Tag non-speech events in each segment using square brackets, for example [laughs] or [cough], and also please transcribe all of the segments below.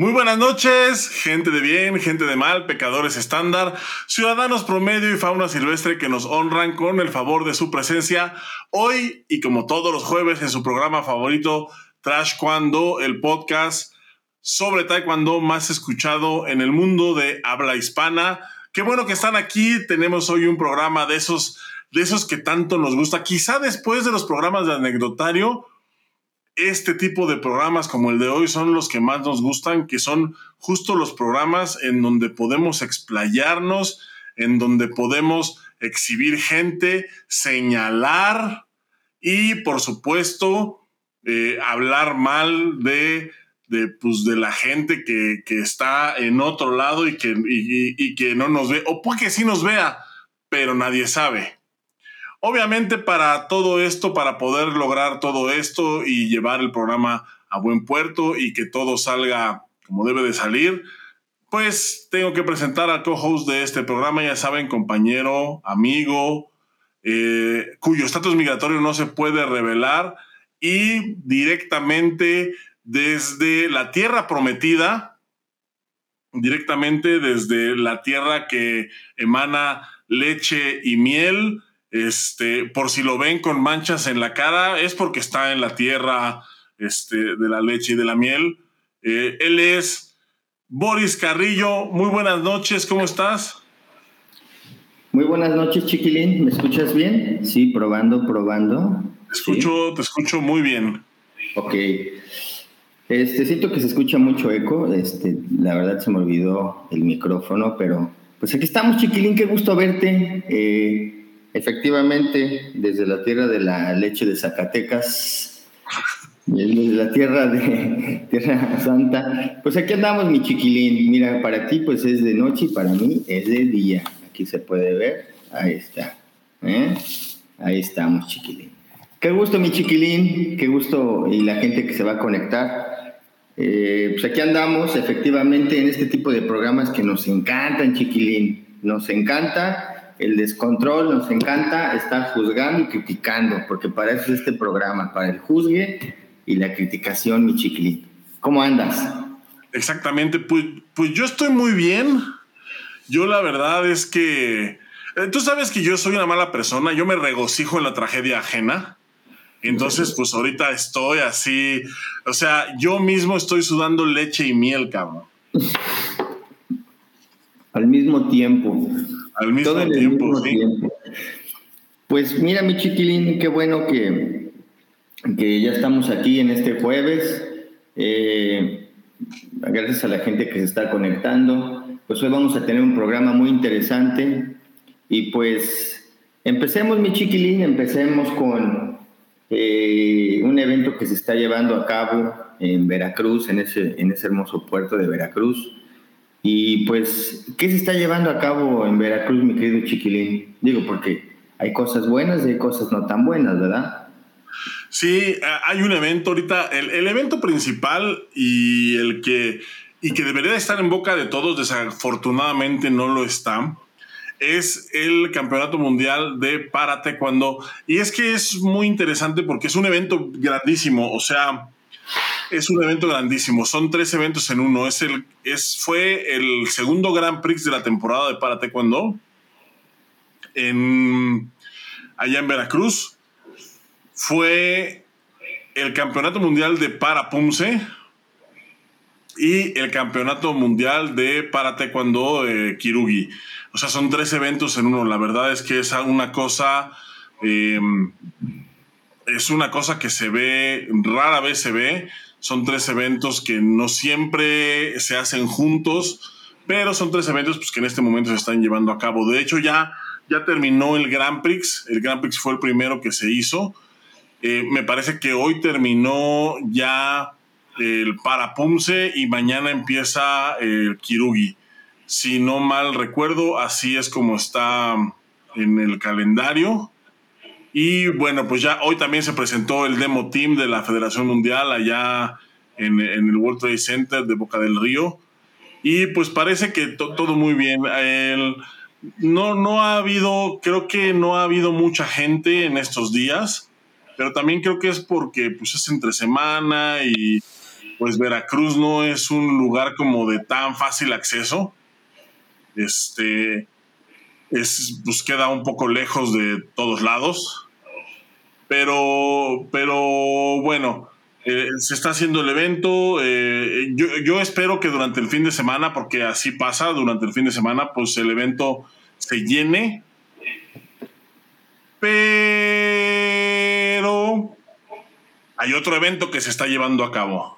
Muy buenas noches, gente de bien, gente de mal, pecadores estándar, ciudadanos promedio y fauna silvestre que nos honran con el favor de su presencia hoy y como todos los jueves en su programa favorito, Trash Cuando, el podcast sobre Taekwondo más escuchado en el mundo de habla hispana. Qué bueno que están aquí. Tenemos hoy un programa de esos, de esos que tanto nos gusta. Quizá después de los programas de anecdotario, este tipo de programas como el de hoy son los que más nos gustan, que son justo los programas en donde podemos explayarnos, en donde podemos exhibir gente, señalar y, por supuesto, eh, hablar mal de, pues, de la gente que, está en otro lado y que, y que no nos ve, o puede que sí nos vea, pero nadie sabe. Obviamente para todo esto, para poder lograr todo esto y llevar el programa a buen puerto y que todo salga como debe de salir, pues tengo que presentar al co-host de este programa, ya saben, compañero, amigo, eh, cuyo estatus migratorio no se puede revelar y directamente desde la tierra prometida, directamente desde la tierra que emana leche y miel, este, por si lo ven con manchas en la cara, es porque está en la tierra este, de la leche y de la miel. Eh, él es Boris Carrillo. Muy buenas noches, ¿cómo estás? Muy buenas noches, chiquilín. ¿Me escuchas bien? Sí, probando, probando. Te escucho, te escucho muy bien. Ok. Este, siento que se escucha mucho eco. Este, la verdad se me olvidó el micrófono, pero pues aquí estamos, chiquilín. Qué gusto verte. Eh, Efectivamente, desde la tierra de la leche de Zacatecas, desde la tierra de [laughs] Tierra Santa, pues aquí andamos, mi chiquilín. Mira, para ti pues es de noche y para mí es de día. Aquí se puede ver, ahí está. ¿eh? Ahí estamos, chiquilín. Qué gusto, mi chiquilín, qué gusto y la gente que se va a conectar. Eh, pues aquí andamos, efectivamente, en este tipo de programas que nos encantan, chiquilín. Nos encanta el descontrol, nos encanta estar juzgando y criticando, porque para eso es este programa, para el juzgue y la criticación, mi chiquilín. ¿Cómo andas? Exactamente, pues, pues yo estoy muy bien. Yo la verdad es que... Eh, tú sabes que yo soy una mala persona, yo me regocijo en la tragedia ajena. Entonces, pues ahorita estoy así, o sea, yo mismo estoy sudando leche y miel, cabrón. Al mismo tiempo. Al mismo, tiempo, sí. Pues mira, mi chiquilín, qué bueno que, que ya estamos aquí en este jueves. Eh, gracias a la gente que se está conectando. Pues hoy vamos a tener un programa muy interesante. Y pues empecemos, mi chiquilín, empecemos con eh, un evento que se está llevando a cabo en Veracruz, en ese, en ese hermoso puerto de Veracruz. Y pues, ¿qué se está llevando a cabo en Veracruz, mi querido Chiquilín? Digo, porque hay cosas buenas y hay cosas no tan buenas, ¿verdad? Sí, eh, hay un evento ahorita, el, evento principal y el que, y que debería estar en boca de todos, desafortunadamente no lo está, es el Campeonato Mundial de Para Taekwondo. Y es que es muy interesante porque es un evento grandísimo, o sea, es un evento grandísimo. Son tres eventos en uno. Es el, es, fue el segundo Grand Prix de la temporada de Para Taekwondo en, allá en Veracruz. Fue el Campeonato Mundial de Para Pumse y el Campeonato Mundial de Para Taekwondo de Kirugi. O sea, son tres eventos en uno. La verdad es que es una cosa... Eh, es una cosa que se ve, rara vez se ve. Son tres eventos que no siempre se hacen juntos, pero son tres eventos pues, que en este momento se están llevando a cabo. De hecho, ya, ya terminó el Grand Prix. El Grand Prix fue el primero que se hizo. Eh, me parece que hoy terminó ya el Parapumse y mañana empieza el Kirugi. Si no mal recuerdo, así es como está en el calendario. Y bueno, pues ya hoy también se presentó el demo team de la Federación Mundial allá en, el World Trade Center de Boca del Río. Y pues parece que todo muy bien. no, no ha habido, creo que no ha habido mucha gente en estos días, pero también creo que es porque pues es entre semana y, pues Veracruz no es un lugar como de tan fácil acceso. Este es, pues queda un poco lejos de todos lados. Pero, pero bueno, eh, se está haciendo el evento. Eh, yo, yo, espero que durante el fin de semana, porque así pasa, durante el fin de semana, pues el evento se llene. Pero hay otro evento que se está llevando a cabo.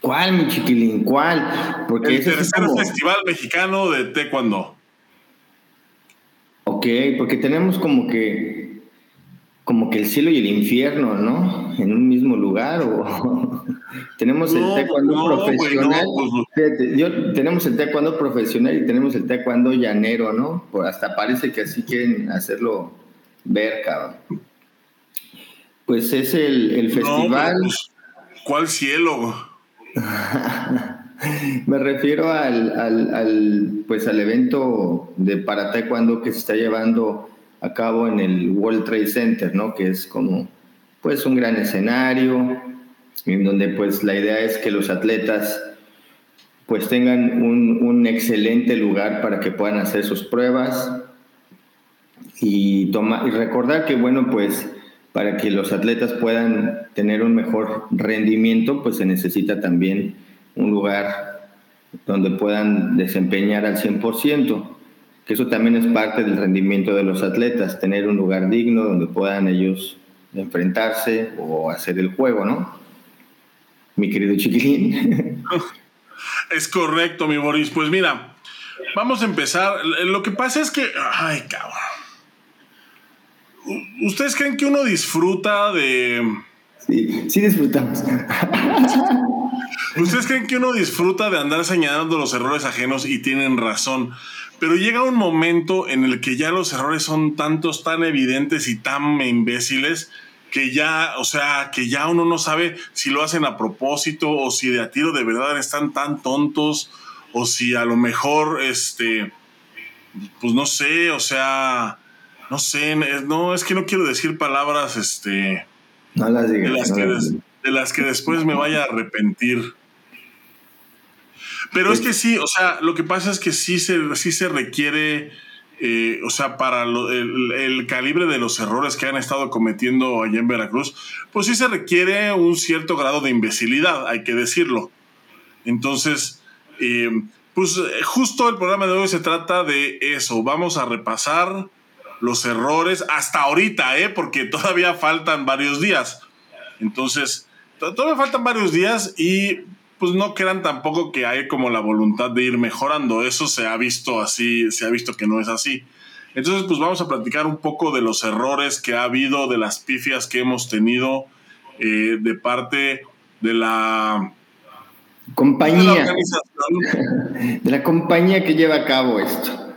¿Cuál, mi chiquilín? ¿Cuál? Porque el tercer festival mexicano de taekwondo. Ok, porque tenemos como que como que el cielo y el infierno, ¿no? En un mismo lugar o [laughs] tenemos el taekwondo profesional. Pues, tenemos el taekwondo profesional y tenemos el taekwondo llanero, ¿no? hasta parece que así quieren hacerlo ver, cabrón. Pues es el, festival. Pues, ¿Cuál cielo? [laughs] Me refiero al, al, pues al evento de para taekwondo que se está llevando a cabo en el World Trade Center, ¿no? Que es como, pues, un gran escenario, en donde, pues, la idea es que los atletas, pues, tengan un, un excelente lugar para que puedan hacer sus pruebas y, toma, y recordar que, bueno, pues, para que los atletas puedan tener un mejor rendimiento, pues se necesita también un lugar donde puedan desempeñar al 100% que eso también es parte del rendimiento de los atletas, tener un lugar digno donde puedan ellos enfrentarse o hacer el juego, ¿no? Mi querido chiquilín. [laughs] Es correcto, mi Boris. Pues mira, vamos a empezar. Lo que pasa es que, ay, cabrón. ¿Ustedes creen que uno disfruta de... Sí, sí disfrutamos. [laughs] ¿Ustedes creen que uno disfruta de andar señalando los errores ajenos y tienen razón? Pero llega un momento en el que ya los errores son tantos, tan evidentes y tan imbéciles que ya, o sea, que ya uno no sabe si lo hacen a propósito o si de a tiro de verdad están tan tontos o si a lo mejor, este, pues no sé, o sea, no sé, no, es que no quiero decir palabras, este, no las digas, de las que después me vaya a arrepentir. Pero es que sí, o sea, lo que pasa es que sí se, sí se requiere, eh, o sea, para el, calibre de los errores que han estado cometiendo allá en Veracruz, pues sí se requiere un cierto grado de imbecilidad, hay que decirlo. Entonces, eh, pues justo el programa de hoy se trata de eso. Vamos a repasar los errores hasta ahorita, ¿eh? Porque todavía faltan varios días. Entonces, todavía faltan varios días y pues no crean tampoco que hay como la voluntad de ir mejorando. Eso se ha visto así, se ha visto que no es así. Entonces, pues vamos a platicar un poco de los errores que ha habido, de las pifias que hemos tenido eh, de parte de la compañía. De la, [laughs] compañía que lleva a cabo esto.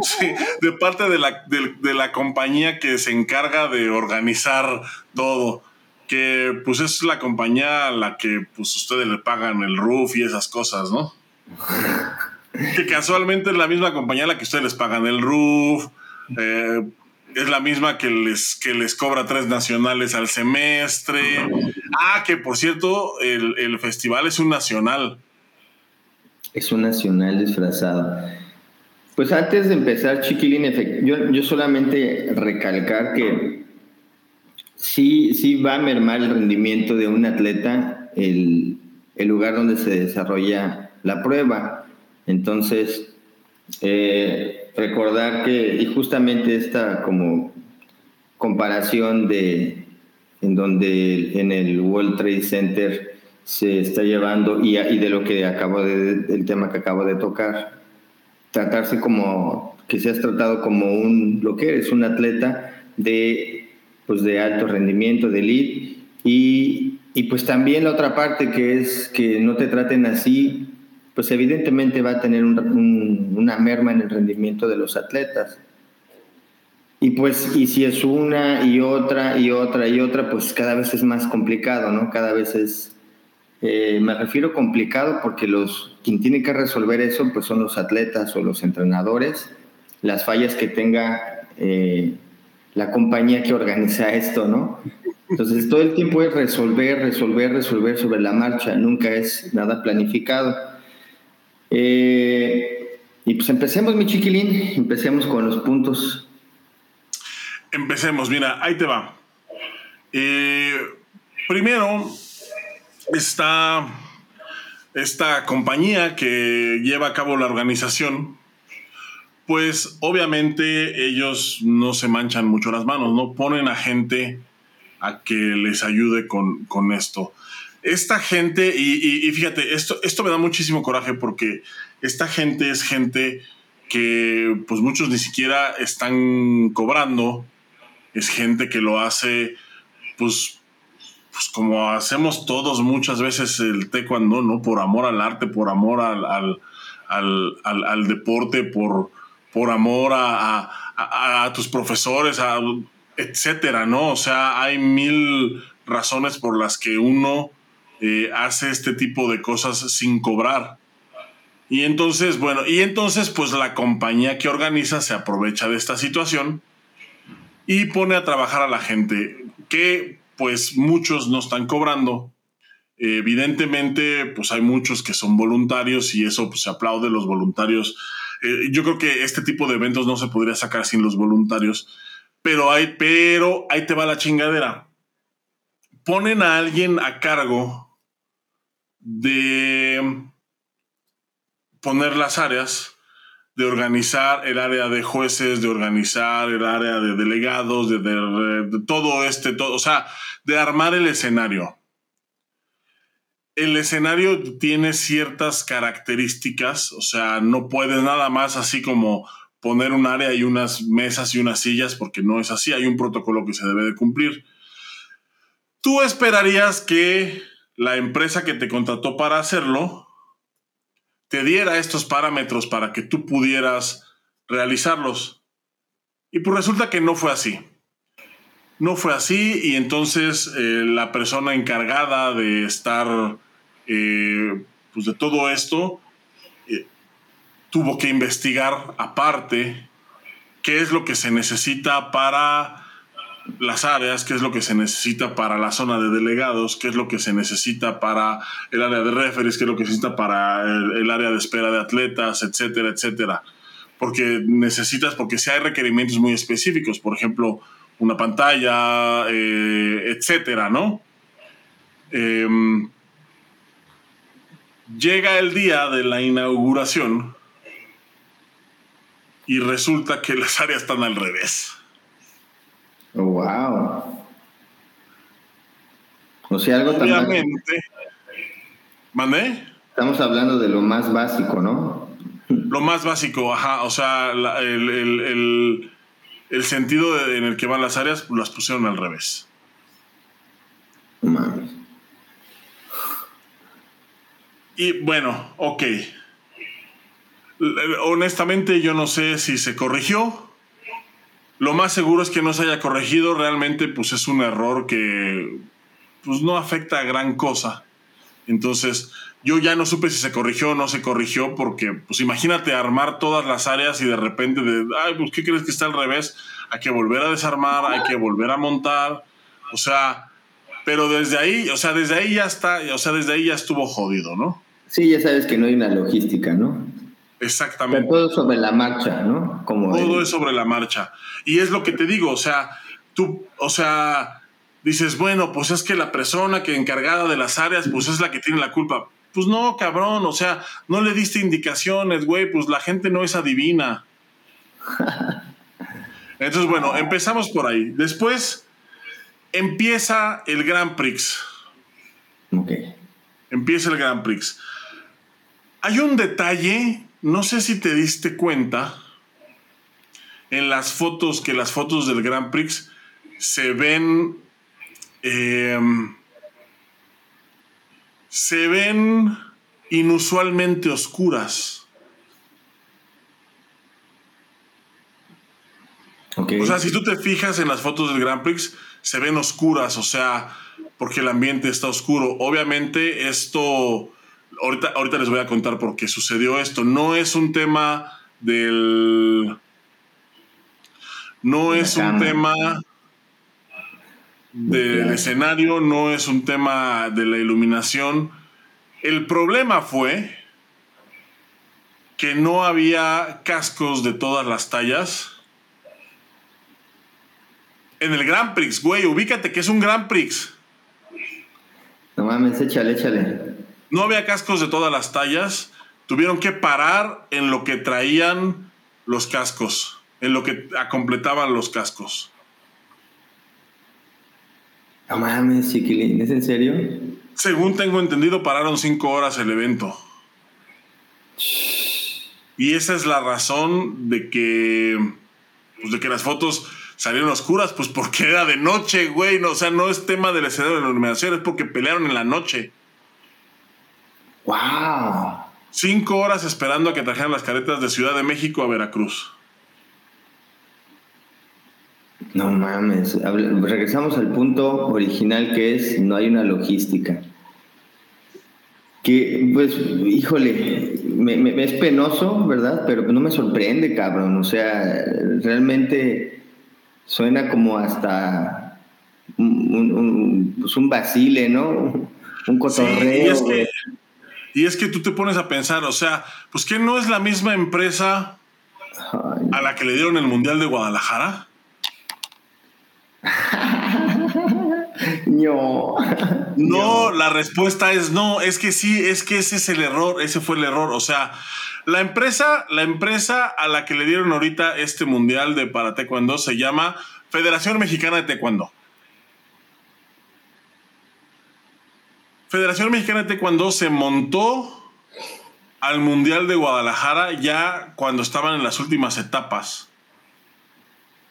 Sí, de parte de la, de la compañía que se encarga de organizar todo que pues es la compañía a la que pues ustedes le pagan el roof y esas cosas, ¿no? [laughs] que casualmente es la misma compañía a la que ustedes les pagan el roof, eh, es la misma que les, que les cobra tres nacionales al semestre. Ah, que por cierto, el, festival es un nacional. Es un nacional disfrazado. Pues antes de empezar, Chiquilín, yo, yo solamente recalcar que sí, sí va a mermar el rendimiento de un atleta el, lugar donde se desarrolla la prueba. Entonces, eh, recordar que, y justamente esta como comparación de en donde en el World Trade Center se está llevando y, de lo que acabo de, el tema que acabo de tocar, tratarse como que se has tratado como un, lo que eres, un atleta de pues de alto rendimiento, de elite, y, y pues también la otra parte que es que no te traten así, pues evidentemente va a tener una merma en el rendimiento de los atletas. Y pues, y si es una y otra y otra y otra, pues cada vez es más complicado, ¿no? Cada vez es, eh, me refiero complicado porque los, quien tiene que resolver eso, pues son los atletas o los entrenadores, las fallas que tenga eh, la compañía que organiza esto, ¿no? Entonces todo el tiempo es resolver, resolver, resolver sobre la marcha, nunca es nada planificado. Eh, y pues empecemos, mi chiquilín, empecemos con los puntos. Empecemos, mira, ahí te va. Eh, primero está esta compañía que lleva a cabo la organización, pues obviamente ellos no se manchan mucho las manos, no ponen a gente a que les ayude con, esto. Esta gente, y, fíjate, esto, esto me da muchísimo coraje porque esta gente es gente que pues muchos ni siquiera están cobrando, es gente que lo hace pues, pues como hacemos todos muchas veces el taekwondo, ¿no? Por amor al arte, por amor al, al, deporte, por, por amor a, tus profesores, etcétera, ¿no? O sea, hay mil razones por las que uno eh, hace este tipo de cosas sin cobrar. Y entonces, bueno, y entonces pues la compañía que organiza se aprovecha de esta situación y pone a trabajar a la gente que pues muchos no están cobrando. evidentemente, pues hay muchos que son voluntarios y eso pues, se aplaude los voluntarios. Eh, yo creo que este tipo de eventos no se podría sacar sin los voluntarios pero, hay, pero ahí te va la chingadera. Ponen a alguien a cargo de poner las áreas, de organizar el área de jueces, de organizar el área de delegados, de, de, todo este, todo, o sea, de armar el escenario. El escenario tiene ciertas características, o sea, no puedes nada más así como poner un área y unas mesas y unas sillas, porque no es así, hay un protocolo que se debe de cumplir. Tú esperarías que la empresa que te contrató para hacerlo te diera estos parámetros para que tú pudieras realizarlos. Y pues resulta que no fue así. No fue así y entonces eh, la persona encargada de estar, eh, pues de todo esto, tuvo que investigar aparte qué es lo que se necesita para las áreas, qué es lo que se necesita para la zona de delegados, qué es lo que se necesita para el área de referees, qué es lo que se necesita para el, área de espera de atletas, etcétera, etcétera. Porque necesitas, porque si hay requerimientos muy específicos, por ejemplo, una pantalla, eh, etcétera, ¿no? Em, llega el día de la inauguración y resulta que las áreas están al revés. Wow. O sea, algo Obviamente. ¿Mandé? Estamos hablando de lo más básico, ¿no? Lo más básico, ajá. O sea, el, sentido en el que van las áreas las pusieron al revés. Mames. Y bueno, ok honestamente yo no sé si se corrigió. Lo más seguro es que no se haya corregido. Realmente pues es un error que pues no afecta a gran cosa. Entonces yo ya no supe si se corrigió o no se corrigió porque pues imagínate armar todas las áreas y de repente de, ay, pues ¿qué crees que está al revés? Hay que volver a desarmar, hay que volver a montar. O sea, pero desde ahí, o sea, desde ahí ya está, o sea, desde ahí ya estuvo jodido, ¿no? Sí, ya sabes que no hay una logística, ¿no? Exactamente. todo sobre la marcha, ¿no? Como todo es sobre la marcha. Y es lo que te digo, o sea, tú, o sea, dices, bueno, pues es que la persona que encargada de las áreas, pues es la que tiene la culpa. Pues no, cabrón, o sea, no le diste indicaciones, güey, pues la gente no es adivina. [laughs] Entonces, bueno, empezamos por ahí. Después empieza el Grand Prix. Ok. Empieza el Grand Prix. Hay un detalle no sé si te diste cuenta en las fotos, que las fotos del Grand Prix se ven... Em, se ven inusualmente oscuras. O sea, si tú te fijas en las fotos del Grand Prix, se ven oscuras, o sea, porque el ambiente está oscuro. Obviamente esto ahorita, les voy a contar por qué sucedió esto. No es un tema del. No es un tema del escenario, no es un tema de la iluminación. El problema fue que no había cascos de todas las tallas. En el Grand Prix, güey, ubícate que es un Grand Prix. No mames, échale, échale. No había cascos de todas las tallas. Tuvieron que parar en lo que traían los cascos, en lo que completaban los cascos. No mames, chiquilín, ¿es en serio? Según tengo entendido, pararon cinco horas el evento. Y esa es la razón de que, pues de que las fotos salieron oscuras, pues porque era de noche, güey. No, o sea, no es tema del escenario de la iluminación, es porque pelearon en la noche. ¡Wow! Cinco horas esperando a que trajeran las caretas de Ciudad de México a Veracruz. No mames. Regresamos al punto original que es no hay una logística. Que, pues, híjole, me, es penoso, ¿verdad? Pero no me sorprende, cabrón. O sea, realmente suena como hasta un, un, pues un vacile, ¿no? Un cotorreo. y, es que, y es que tú te pones a pensar, o sea, pues que no es la misma empresa a la que le dieron el Mundial de Guadalajara. no. No, la respuesta es no, es que sí, es que ese es el error, ese fue el error, o sea, la empresa, la empresa a la que le dieron ahorita este mundial de para taekwondo se llama Federación Mexicana de Taekwondo. Federación Mexicana de Taekwondo se montó al Mundial de Guadalajara ya cuando estaban en las últimas etapas.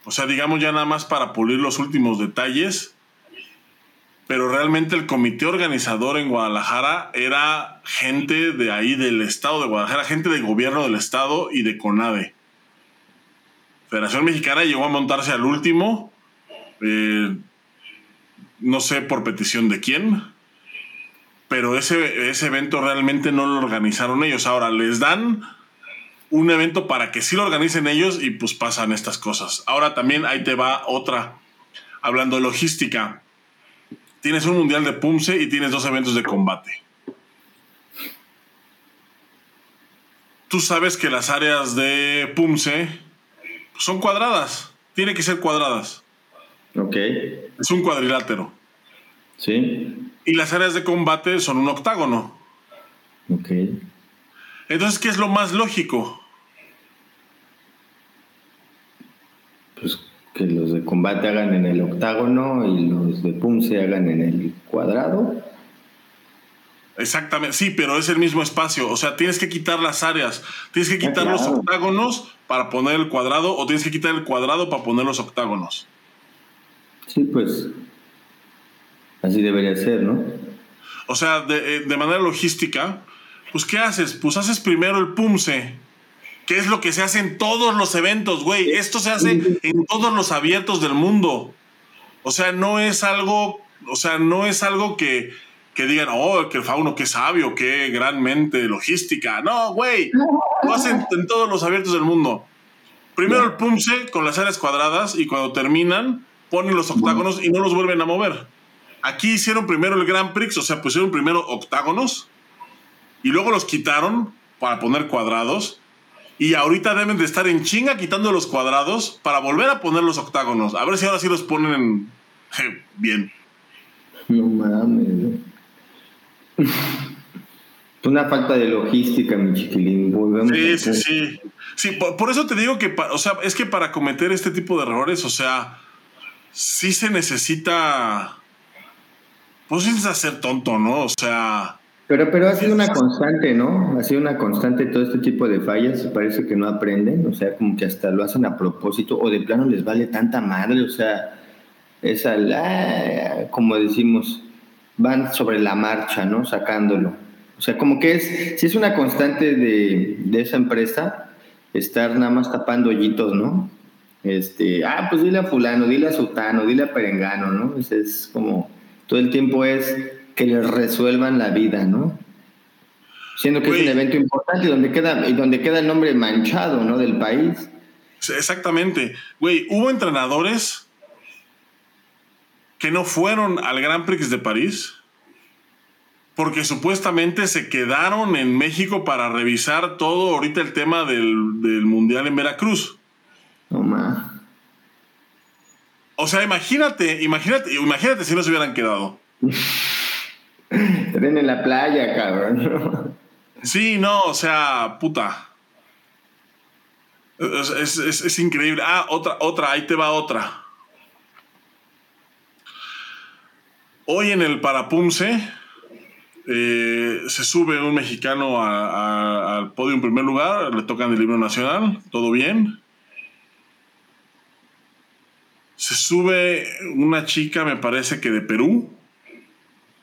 O sea, digamos ya nada más para pulir los últimos detalles pero realmente el comité organizador en Guadalajara era gente de ahí del estado de Guadalajara, gente del gobierno del estado y de CONADE. Federación Mexicana llegó a montarse al último, eh, no sé por petición de quién, pero ese, ese evento realmente no lo organizaron ellos. Ahora les dan un evento para que sí lo organicen ellos y pues pasan estas cosas. Ahora también ahí te va otra, hablando de logística tienes un mundial de Pumse y tienes dos eventos de combate. Tú sabes que las áreas de Pumse son cuadradas. Tiene que ser cuadradas. Ok. Es un cuadrilátero. Sí. Y las áreas de combate son un octágono. Ok. Entonces, ¿qué es lo más lógico? Pues que los de combate hagan en el octágono y los de pum se hagan en el cuadrado. Exactamente, sí, pero es el mismo espacio. O sea, tienes que quitar las áreas. Tienes que ah, quitar los octágonos para poner el cuadrado o tienes que quitar el cuadrado para poner los octágonos. Sí, pues así debería ser, ¿no? O sea, de, eh, de manera logística, pues ¿qué haces? Pues haces primero el PUMSE, ¿Qué es lo que se hace en todos los eventos, güey. Esto se hace en todos los abiertos del mundo. O sea, no es algo, o sea, no es algo que, que digan, oh, que el fauno, qué sabio, qué gran mente logística. No, güey. Lo hacen en todos los abiertos del mundo. Primero el pumse con las áreas cuadradas y cuando terminan ponen los octágonos y no los vuelven a mover. Aquí hicieron primero el Grand Prix, o sea, pusieron primero octágonos y luego los quitaron para poner cuadrados y ahorita deben de estar en chinga quitando los cuadrados para volver a poner los octágonos. A ver si ahora sí los ponen [laughs] bien. No mames. [laughs] Una falta de logística, mi chiquilín. sí, sí, sí. Sí, por, eso te digo que, o sea, es que para cometer este tipo de errores, o sea, sí se necesita. Pues necesita ser tonto, ¿no? O sea pero, pero ha sido una constante, ¿no? Ha sido una constante todo este tipo de fallas. Parece que no aprenden, o sea, como que hasta lo hacen a propósito o de plano les vale tanta madre, o sea, es al, como decimos, van sobre la marcha, ¿no? Sacándolo. O sea, como que es, si es una constante de, de esa empresa, estar nada más tapando hoyitos, ¿no? Este, ah, pues dile a fulano, dile a sutano, dile a perengano, ¿no? Es, es como, todo el tiempo es que les resuelvan la vida, ¿no? Siendo que es un evento importante y donde queda, y donde queda el nombre manchado, ¿no? Del país. Exactamente. Güey, hubo entrenadores que no fueron al Grand Prix de París porque supuestamente se quedaron en México para revisar todo ahorita el tema del, Mundial en Veracruz. No más. O sea, imagínate, imagínate, imagínate si no se hubieran quedado. Estarían en la playa, cabrón. Sí, no, o sea, puta. Es, es, increíble. Ah, otra, otra, ahí te va otra. Hoy en el Parapumse eh, se sube un mexicano al podio en primer lugar, le tocan el himno nacional, todo bien. Se sube una chica, me parece que de Perú,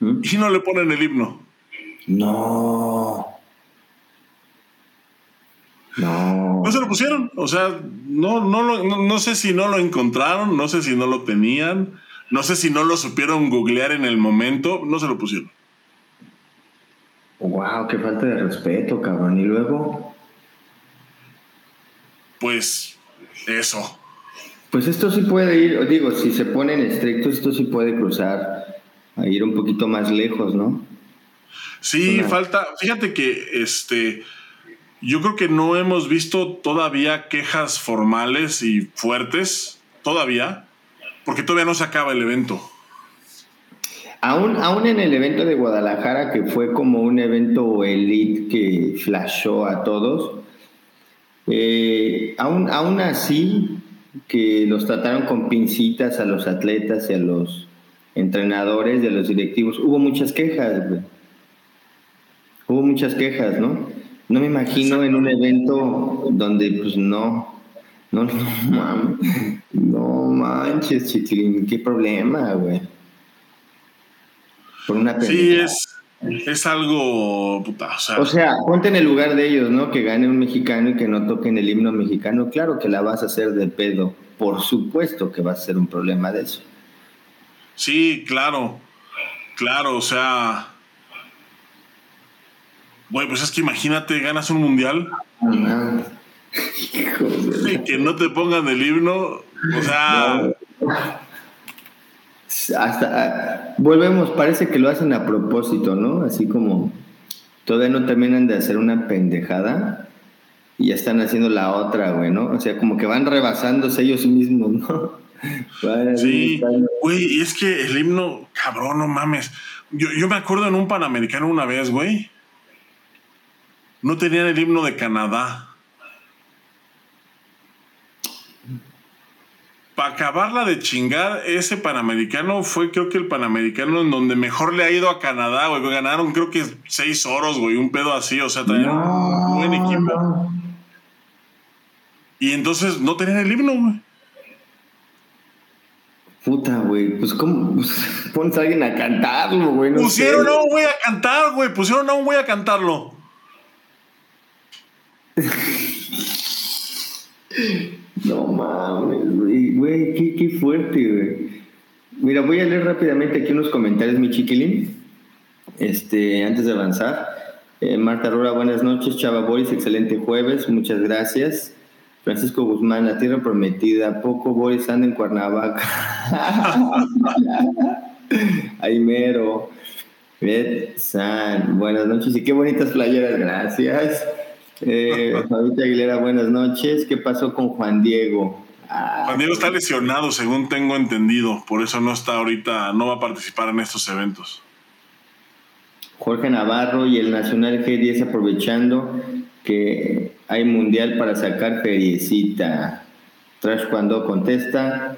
¿Mm? y no le ponen el himno. No. No. No se lo pusieron. O sea, no, no, no sé si no lo encontraron, no sé si no lo tenían, no sé si no lo supieron googlear en el momento, no se lo pusieron. Wow, qué falta de respeto, cabrón. Y luego. Pues eso. Pues esto sí puede ir, digo, si se ponen estrictos, esto sí puede cruzar a ir un poquito más lejos, ¿no? Sí, falta. Fíjate que este. Yo creo que no hemos visto todavía quejas formales y fuertes, todavía, porque todavía no se acaba el evento. Aún, aún en el evento de Guadalajara, que fue como un evento elite que flashó a todos, eh, aún, aún así que los trataron con pincitas a los atletas y a los entrenadores y a los directivos, hubo muchas quejas, güey. Hubo muchas quejas, ¿no? No me imagino en un evento donde, pues no, no, no, no manches, chiquilín, qué problema, güey una Sí, es, es algo. Puta, o, sea, ponte en el lugar de ellos, ¿no? Que gane un mexicano y que no toquen el himno mexicano. Claro que la vas a hacer de pedo. Por supuesto que va a ser un problema de eso. Sí, claro. Claro, o sea. Bueno, pues es que imagínate, ganas un mundial. y que no te pongan el himno. O sea hasta volvemos, parece que lo hacen a propósito, ¿no? Así como todavía no terminan de hacer una pendejada y ya están haciendo la otra, güey, ¿no? O sea, como que van rebasándose ellos mismos, ¿no? [laughs] sí, güey, y es que el himno, cabrón, no mames. Yo, yo me acuerdo en un Panamericano una vez, güey. No tenían el himno de Canadá. Para acabarla de chingar, ese Panamericano fue creo que el Panamericano en donde mejor le ha ido a Canadá, güey. Ganaron creo que seis oros, güey, un pedo así, o sea, traían un buen equipo. Y entonces no tenían el himno, güey. Puta, güey, pues cómo pues, pones a alguien a cantarlo, güey. Pusieron a un güey a cantar, güey. Pusieron a un güey a cantarlo. [laughs] No mames, güey, qué, fuerte, güey. Mira, voy a leer rápidamente aquí unos comentarios, mi chiquilín, este, antes de avanzar. Eh, Marta Rora, buenas noches. Chava Boris, excelente jueves, muchas gracias. Francisco Guzmán, la tierra prometida. Poco Boris anda en Cuernavaca. [laughs] Aimero. Ed San, buenas noches y qué bonitas playeras, gracias. Eh, [laughs] Aguilera, buenas noches. ¿Qué pasó con Juan Diego? Ah, Juan Diego está lesionado, según tengo entendido. Por eso no está ahorita, no va a participar en estos eventos. Jorge Navarro y el Nacional G10 aprovechando que hay mundial para sacar feriecita. Tras cuando contesta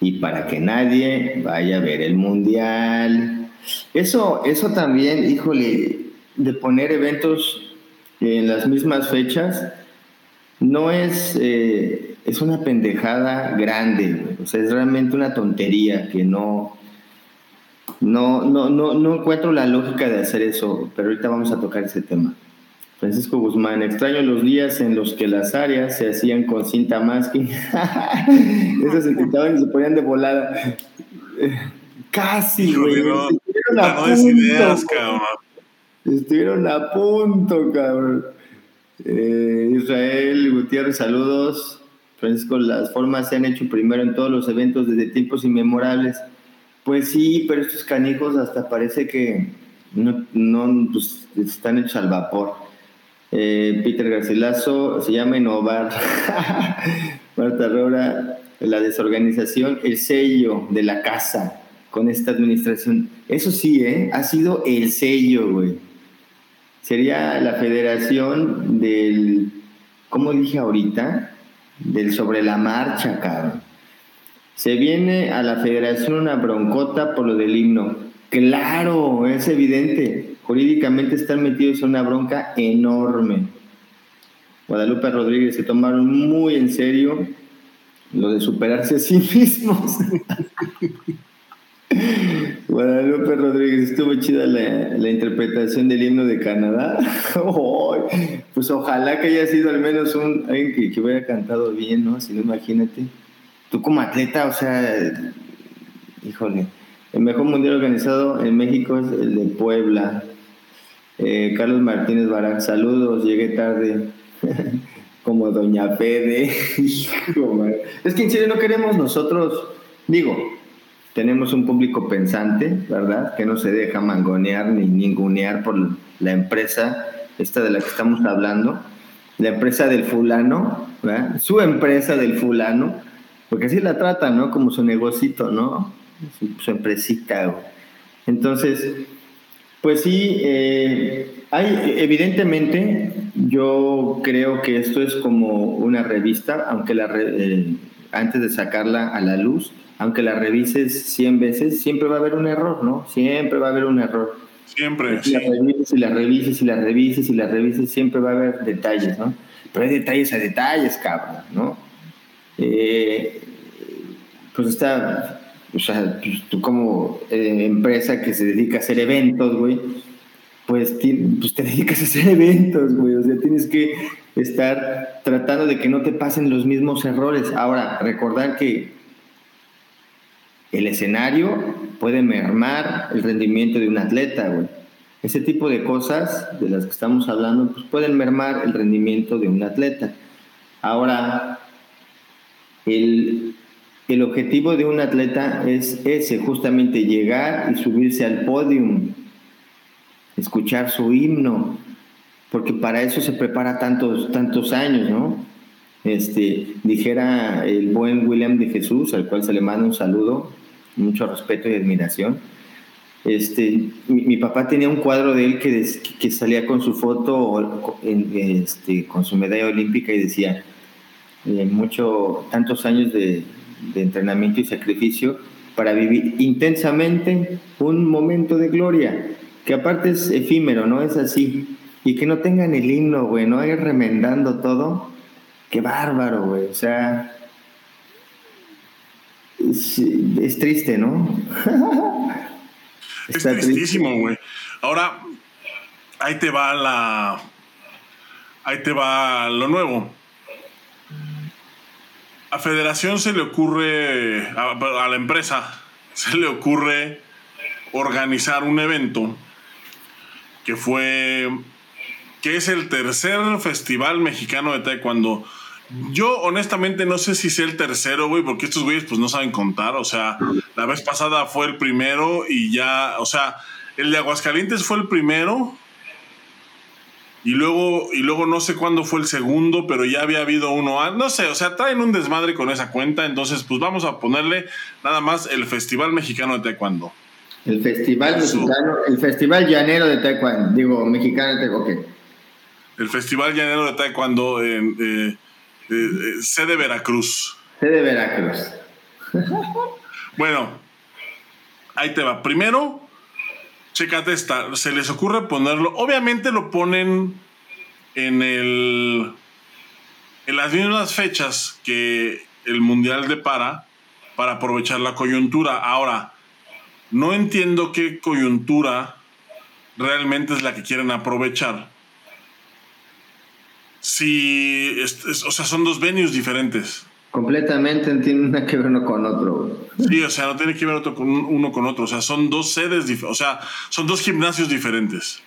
y para que nadie vaya a ver el mundial. Eso, eso también, híjole, de poner eventos en las mismas fechas, no es, eh, es una pendejada grande, o sea, es realmente una tontería que no, no, no, no, no encuentro la lógica de hacer eso, pero ahorita vamos a tocar ese tema. Francisco Guzmán, extraño los días en los que las áreas se hacían con cinta masking. [laughs] Esos se quitaban y se ponían de volada. Casi, güey. No, no, ideas, cabrón. Estuvieron a punto, cabrón. Eh, Israel Gutiérrez, saludos. Francisco, las formas se han hecho primero en todos los eventos desde tiempos inmemorables. Pues sí, pero estos canijos hasta parece que no, no pues, están hechos al vapor. Eh, Peter Garcilaso se llama Innovar. [laughs] Marta Rora, la desorganización, el sello de la casa con esta administración. Eso sí, ¿eh? ha sido el sello, güey. Sería la federación del, ¿cómo dije ahorita? Del sobre la marcha, cabrón. Se viene a la federación una broncota por lo del himno. Claro, es evidente. Jurídicamente están metidos en una bronca enorme. Guadalupe Rodríguez se tomaron muy en serio lo de superarse a sí mismos. [laughs] Guadalupe Rodríguez, estuvo chida la, interpretación del himno de Canadá. [laughs] pues ojalá que haya sido al menos un alguien que, hubiera cantado bien, ¿no? Si no, imagínate tú como atleta, o sea, híjole, el mejor mundial organizado en México es el de Puebla. Eh, Carlos Martínez Barán, saludos, llegué tarde. [laughs] como Doña Fede. [laughs] es que en serio no queremos nosotros, digo, tenemos un público pensante, ¿verdad? Que no se deja mangonear ni ningunear por la empresa, esta de la que estamos hablando, la empresa del fulano, ¿verdad? Su empresa del fulano porque así la tratan, ¿no? Como su negocito, ¿no? Su, empresita. Entonces, pues sí, eh, hay, evidentemente, yo creo que esto es como una revista, aunque la eh, antes de sacarla a la luz, aunque la revises 100 veces, siempre va a haber un error, ¿no? Siempre va a haber un error. Siempre. Si la revises y la revises y la revises y la revises, siempre va a haber detalles, ¿no? Pero hay detalles a detalles, cabrón, ¿no? Eh, pues está, o sea, pues tú como eh, empresa que se dedica a hacer eventos, güey, pues, pues, te [laughs] dedicas a hacer eventos, güey, o sea, tienes que estar tratando de que no te pasen los mismos errores. Ahora, recordar que el escenario puede mermar el rendimiento de un atleta, güey. Ese tipo de cosas de las que estamos hablando, pues pueden mermar el rendimiento de un atleta. Ahora, el, el objetivo de un atleta es ese, justamente llegar y subirse al podium, escuchar su himno, porque para eso se prepara tantos, tantos años, ¿no? Este, dijera el buen William de Jesús, al cual se le manda un saludo, mucho respeto y admiración. Este, mi, papá tenía un cuadro de él que, que salía con su foto, este, con su medalla olímpica y decía, eh, mucho, tantos años de, de entrenamiento y sacrificio para vivir intensamente un momento de gloria, que aparte es efímero, no es así. Y que no tengan el himno, güey, no hay remendando todo. Qué bárbaro, güey. O sea, es, triste, ¿no? es tristísimo, güey. Ahora, ahí te va la. Ahí te va lo nuevo a Federación se le ocurre, a, la empresa, se le ocurre organizar un evento que fue, que es el tercer festival mexicano de taekwondo. Yo honestamente no sé si es el tercero, güey, porque estos güeyes pues no saben contar. O sea, la vez pasada fue el primero y ya, o sea, el de Aguascalientes fue el primero y luego, y luego no sé cuándo fue el segundo, pero ya había habido uno. No sé, o sea, traen un desmadre con esa cuenta. Entonces, pues vamos a ponerle nada más el Festival Mexicano de Taekwondo. El Festival Mexicano, el Festival Llanero de Taekwondo, digo, mexicano de Taekwondo. El Festival Llanero de Taekwondo en eh, eh, sede Veracruz. Sede Veracruz. [laughs] bueno, ahí te va. Primero, Chécate esta, se les ocurre ponerlo, obviamente lo ponen en el en las mismas fechas que el Mundial de para para aprovechar la coyuntura. Ahora, no entiendo qué coyuntura realmente es la que quieren aprovechar. Si, o sea, son dos venues diferentes. Completamente no tiene nada que ver uno con otro. Sí, o sea, no tiene que ver otro con uno con otro. O sea, son dos sedes, o sea, son dos gimnasios diferentes.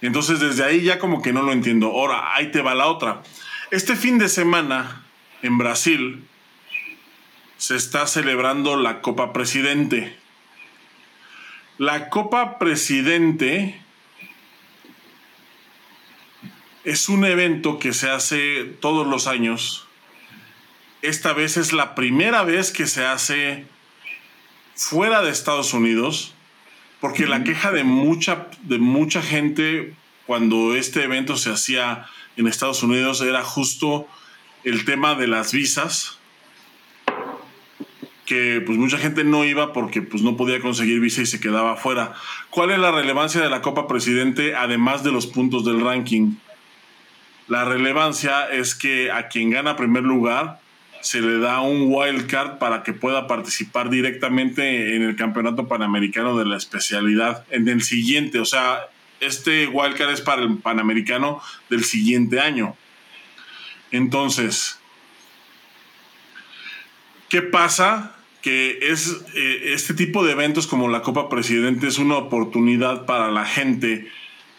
Entonces, desde ahí ya como que no lo entiendo. Ahora, ahí te va la otra. Este fin de semana, en Brasil, se está celebrando la Copa Presidente. La Copa Presidente es un evento que se hace todos los años. Esta vez es la primera vez que se hace fuera de Estados Unidos, porque la queja de mucha, de mucha gente cuando este evento se hacía en Estados Unidos era justo el tema de las visas, que pues mucha gente no iba porque pues no podía conseguir visa y se quedaba afuera. ¿Cuál es la relevancia de la Copa Presidente además de los puntos del ranking? La relevancia es que a quien gana primer lugar se le da un wild card para que pueda participar directamente en el Campeonato Panamericano de la especialidad en el siguiente, o sea, este wildcard es para el Panamericano del siguiente año. Entonces, ¿qué pasa? Que es eh, este tipo de eventos como la Copa Presidente es una oportunidad para la gente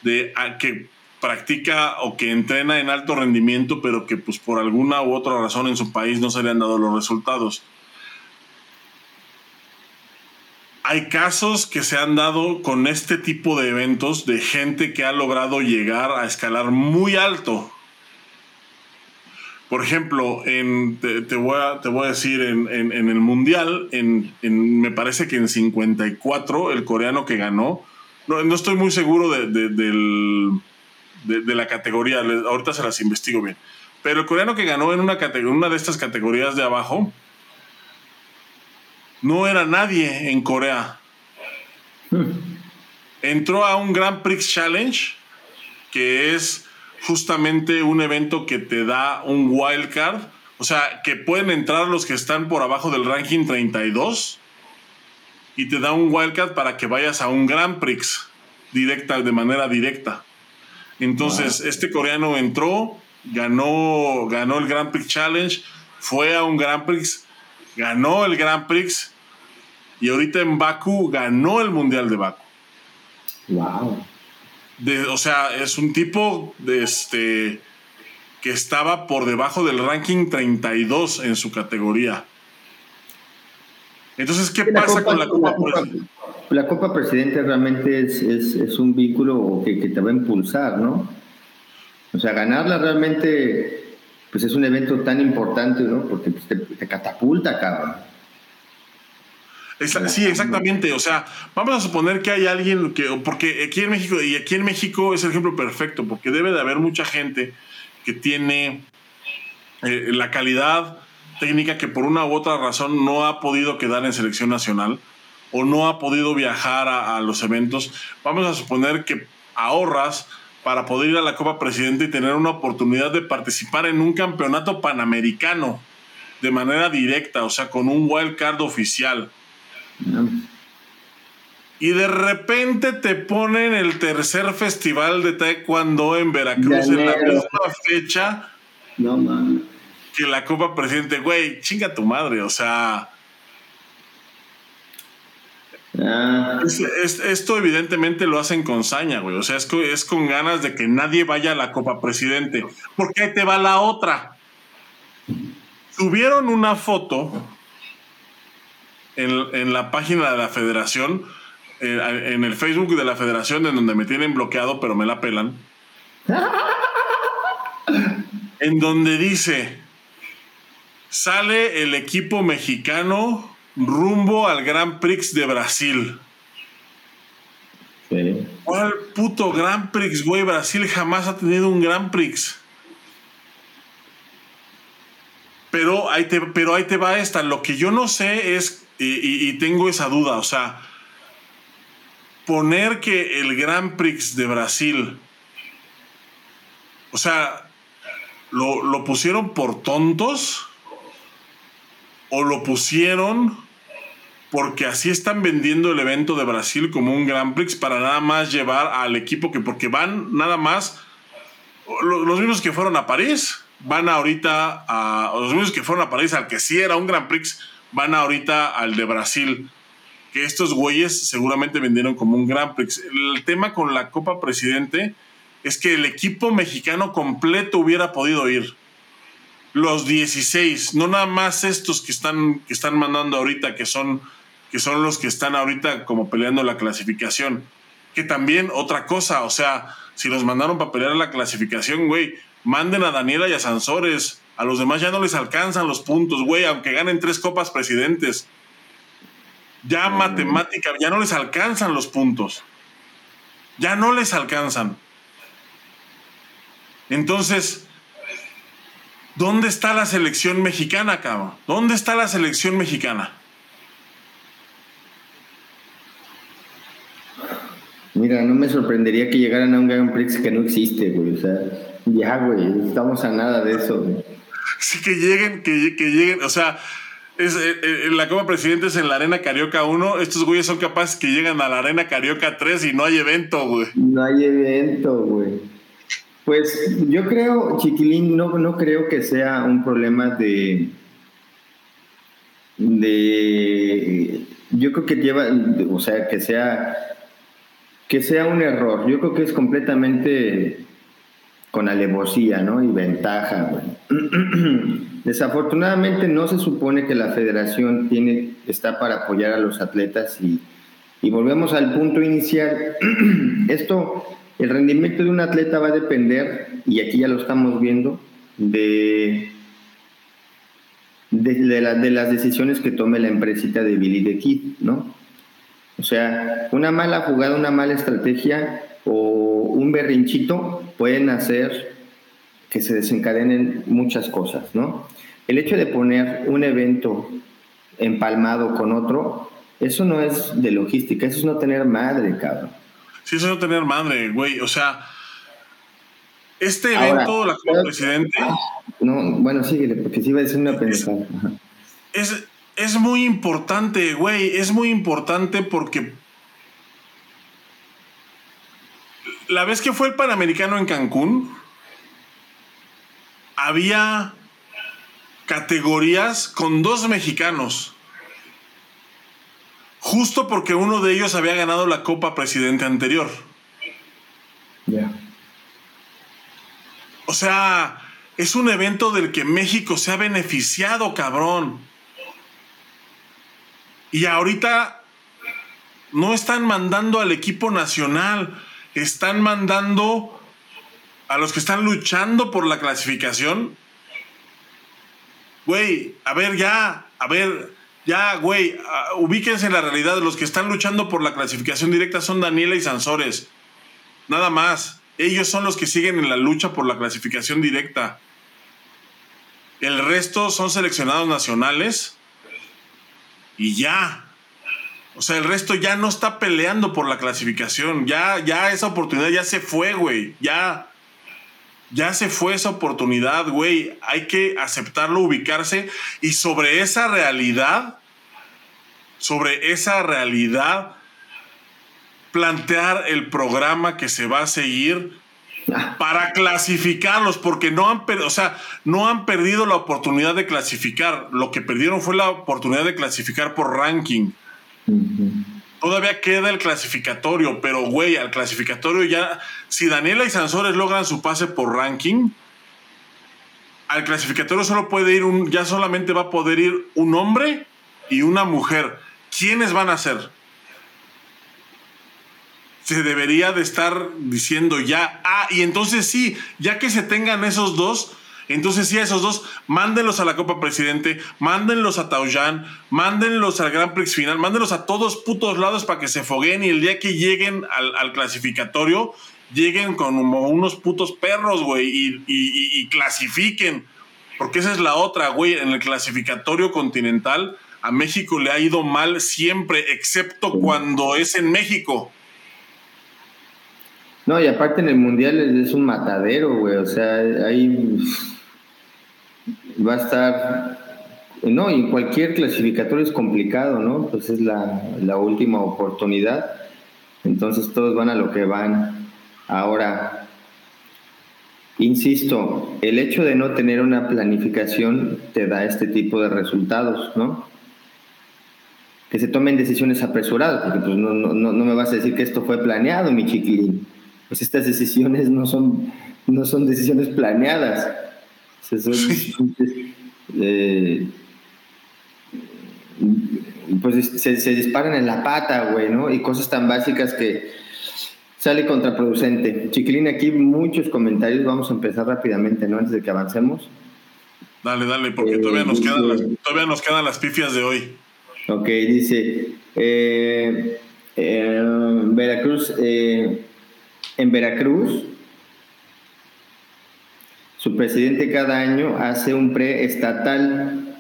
de que practica o que entrena en alto rendimiento, pero que pues por alguna u otra razón en su país no se le han dado los resultados. hay casos que se han dado con este tipo de eventos de gente que ha logrado llegar a escalar muy alto. Por ejemplo, en, te, voy a, te, voy a, decir, en, el Mundial, en, me parece que en 54, el coreano que ganó, no, estoy muy seguro de, de, la categoría, ahorita se las investigo bien, pero el coreano que ganó en una, una de estas categorías de abajo, no era nadie en Corea. Entró a un Grand Prix Challenge, que es justamente un evento que te da un wild card. O sea, que pueden entrar los que están por abajo del ranking 32 y te da un wildcard para que vayas a un Grand Prix directa, de manera directa. Entonces, este coreano entró, ganó, ganó el Grand Prix Challenge, fue a un Grand Prix, ganó el Grand Prix y ahorita en Baku ganó el Mundial de Baku. Wow. o sea, es un tipo de este que estaba por debajo del ranking 32 en su categoría. Entonces, ¿qué pasa con la Copa, Presidente? La Copa Presidente realmente es, un vínculo que, te va a impulsar, ¿no? O sea, ganarla realmente, pues es un evento tan importante, ¿no? Porque pues, te, te catapulta, cabrón sí, exactamente. O sea, vamos a suponer que hay alguien que, porque aquí en México, y aquí en México es el ejemplo perfecto, porque debe de haber mucha gente que tiene eh, la calidad técnica que por una u otra razón no ha podido quedar en selección nacional o no ha podido viajar a, a los eventos. Vamos a suponer que ahorras para poder ir a la Copa Presidente y tener una oportunidad de participar en un campeonato panamericano de manera directa, o sea, con un wild card oficial. Y de repente te ponen el tercer festival de taekwondo en Veracruz en la misma fecha. No. Que la Copa Presidente, güey, chinga tu madre, o sea. Ah. esto evidentemente lo hacen con saña, güey. O sea, es, es con ganas de que nadie vaya a la Copa Presidente. Porque ahí te va la otra. Tuvieron una foto en, la página de la federación, eh, en el Facebook de la federación, en donde me tienen bloqueado, pero me la pelan. [laughs] en donde dice, sale el equipo mexicano rumbo al Grand Prix de Brasil. ¿Cuál puto Grand Prix, güey? Brasil jamás ha tenido un Grand Prix. Pero ahí, te, pero ahí te va esta. Lo que yo no sé es y, tengo esa duda, o sea, poner que el Grand Prix de Brasil, o sea, ¿lo, lo pusieron por tontos? ¿O lo pusieron porque así están vendiendo el evento de Brasil como un Grand Prix para nada más llevar al equipo que, porque van nada más, los mismos que fueron a París, van ahorita a, los mismos que fueron a París, al que sí era un Grand Prix, van ahorita al de Brasil, que estos güeyes seguramente vendieron como un Grand Prix. El tema con la Copa Presidente es que el equipo mexicano completo hubiera podido ir. los 16, no nada más estos que están, que están mandando ahorita, que son, que son los que están ahorita como peleando la clasificación. Que también otra cosa, o sea, si los mandaron para pelear la clasificación, güey, manden a Daniela y a Sansores. A los demás ya no les alcanzan los puntos, güey, aunque ganen tres copas presidentes. Ya matemática, ya no les alcanzan los puntos. Ya no les alcanzan. Entonces, ¿dónde está la selección mexicana, cabrón? ¿Dónde está la selección mexicana? Mira, no me sorprendería que llegaran a un Grand Prix que no existe, güey. O sea, ya, güey, estamos a nada de eso. Sí, que lleguen, que, que lleguen, o sea, es, eh, eh, la Copa Presidentes en la Arena Carioca 1. Estos güeyes son capaces que llegan a la Arena Carioca 3 y no hay evento, güey. No hay evento, güey. Pues yo creo, Chiquilín, no, no creo que sea un problema de. de. Yo creo que lleva. O sea, que sea. Que sea un error. Yo creo que es completamente con alevosía, ¿no? Y ventaja. [clears throat] Desafortunadamente no se supone que la federación tiene, está para apoyar a los atletas y, y volvemos al punto inicial. [clears throat] Esto, el rendimiento de un atleta va a depender, y aquí ya lo estamos viendo, de, de, de, las decisiones que tome la empresita de Billy the Kid, ¿no? O sea, una mala jugada, una mala estrategia o un berrinchito pueden hacer que se desencadenen muchas cosas, ¿no? El hecho de poner un evento empalmado con otro, eso no es de logística, eso es no tener madre, cabrón. Sí, eso es no tener madre, güey. O sea, este evento, la Copa Presidente. No, bueno, síguele, porque sí iba a decir una pendejada. Es, es muy importante, güey. Es muy importante porque. La vez que fue el Panamericano en Cancún, había categorías con dos mexicanos. Justo porque uno de ellos había ganado la Copa Presidente anterior. Ya. O sea, es un evento del que México se ha beneficiado, cabrón. Y ahorita no están mandando al equipo nacional, están mandando a los que están luchando por la clasificación güey, a ver ya, a ver, ya, güey, uh, ubíquense en la realidad. Los que están luchando por la clasificación directa son Daniela y Sansores. Nada más. Ellos son los que siguen en la lucha por la clasificación directa. El resto son seleccionados nacionales y ya. O sea, el resto ya no está peleando por la clasificación. Ya, ya esa oportunidad ya se fue, güey. Ya. Ya se fue esa oportunidad, güey. Hay que aceptarlo, ubicarse y sobre esa realidad, sobre esa realidad, plantear el programa que se va a seguir [laughs] para clasificarlos, porque no han, o sea, no han perdido la oportunidad de clasificar. Lo que perdieron fue la oportunidad de clasificar por ranking. Todavía queda el clasificatorio, pero güey, al clasificatorio ya, si Daniela y Sansores logran su pase por ranking, al clasificatorio solo puede ir un, ya solamente va a poder ir un hombre y una mujer. ¿Quiénes van a ser? Se debería de estar diciendo ya, ah, y entonces sí, ya que se tengan esos dos, entonces, sí, a esos dos, mándenlos a la Copa Presidente, mándenlos a Taoyán, mándenlos al Gran Prix final, mándenlos a todos putos lados para que se foguen y el día que lleguen al, clasificatorio, lleguen con unos putos perros, güey, y, clasifiquen. Porque esa es la otra, güey, en el clasificatorio continental. A México le ha ido mal siempre, excepto cuando es en México. No, y aparte en el Mundial es un matadero, güey. O sea, ahí va a estar, no, y cualquier clasificatorio es complicado, ¿no? Pues es la, la última oportunidad. Entonces todos van a lo que van. Ahora, insisto, el hecho de no tener una planificación te da este tipo de resultados, ¿no? Que se tomen decisiones apresuradas, porque pues no, no, no me vas a decir que esto fue planeado, mi chiquilín. Pues estas decisiones no son, no son decisiones planeadas Eh, pues se, se, disparan en la pata, güey, ¿no? Y cosas tan básicas que sale contraproducente. Chiquilín, aquí muchos comentarios, vamos a empezar rápidamente, ¿no? Antes de que avancemos. Dale, dale, porque todavía, nos quedan las, todavía nos quedan las pifias de hoy. Ok, dice, eh, eh, Veracruz, eh, en Veracruz, su presidente cada año hace un preestatal.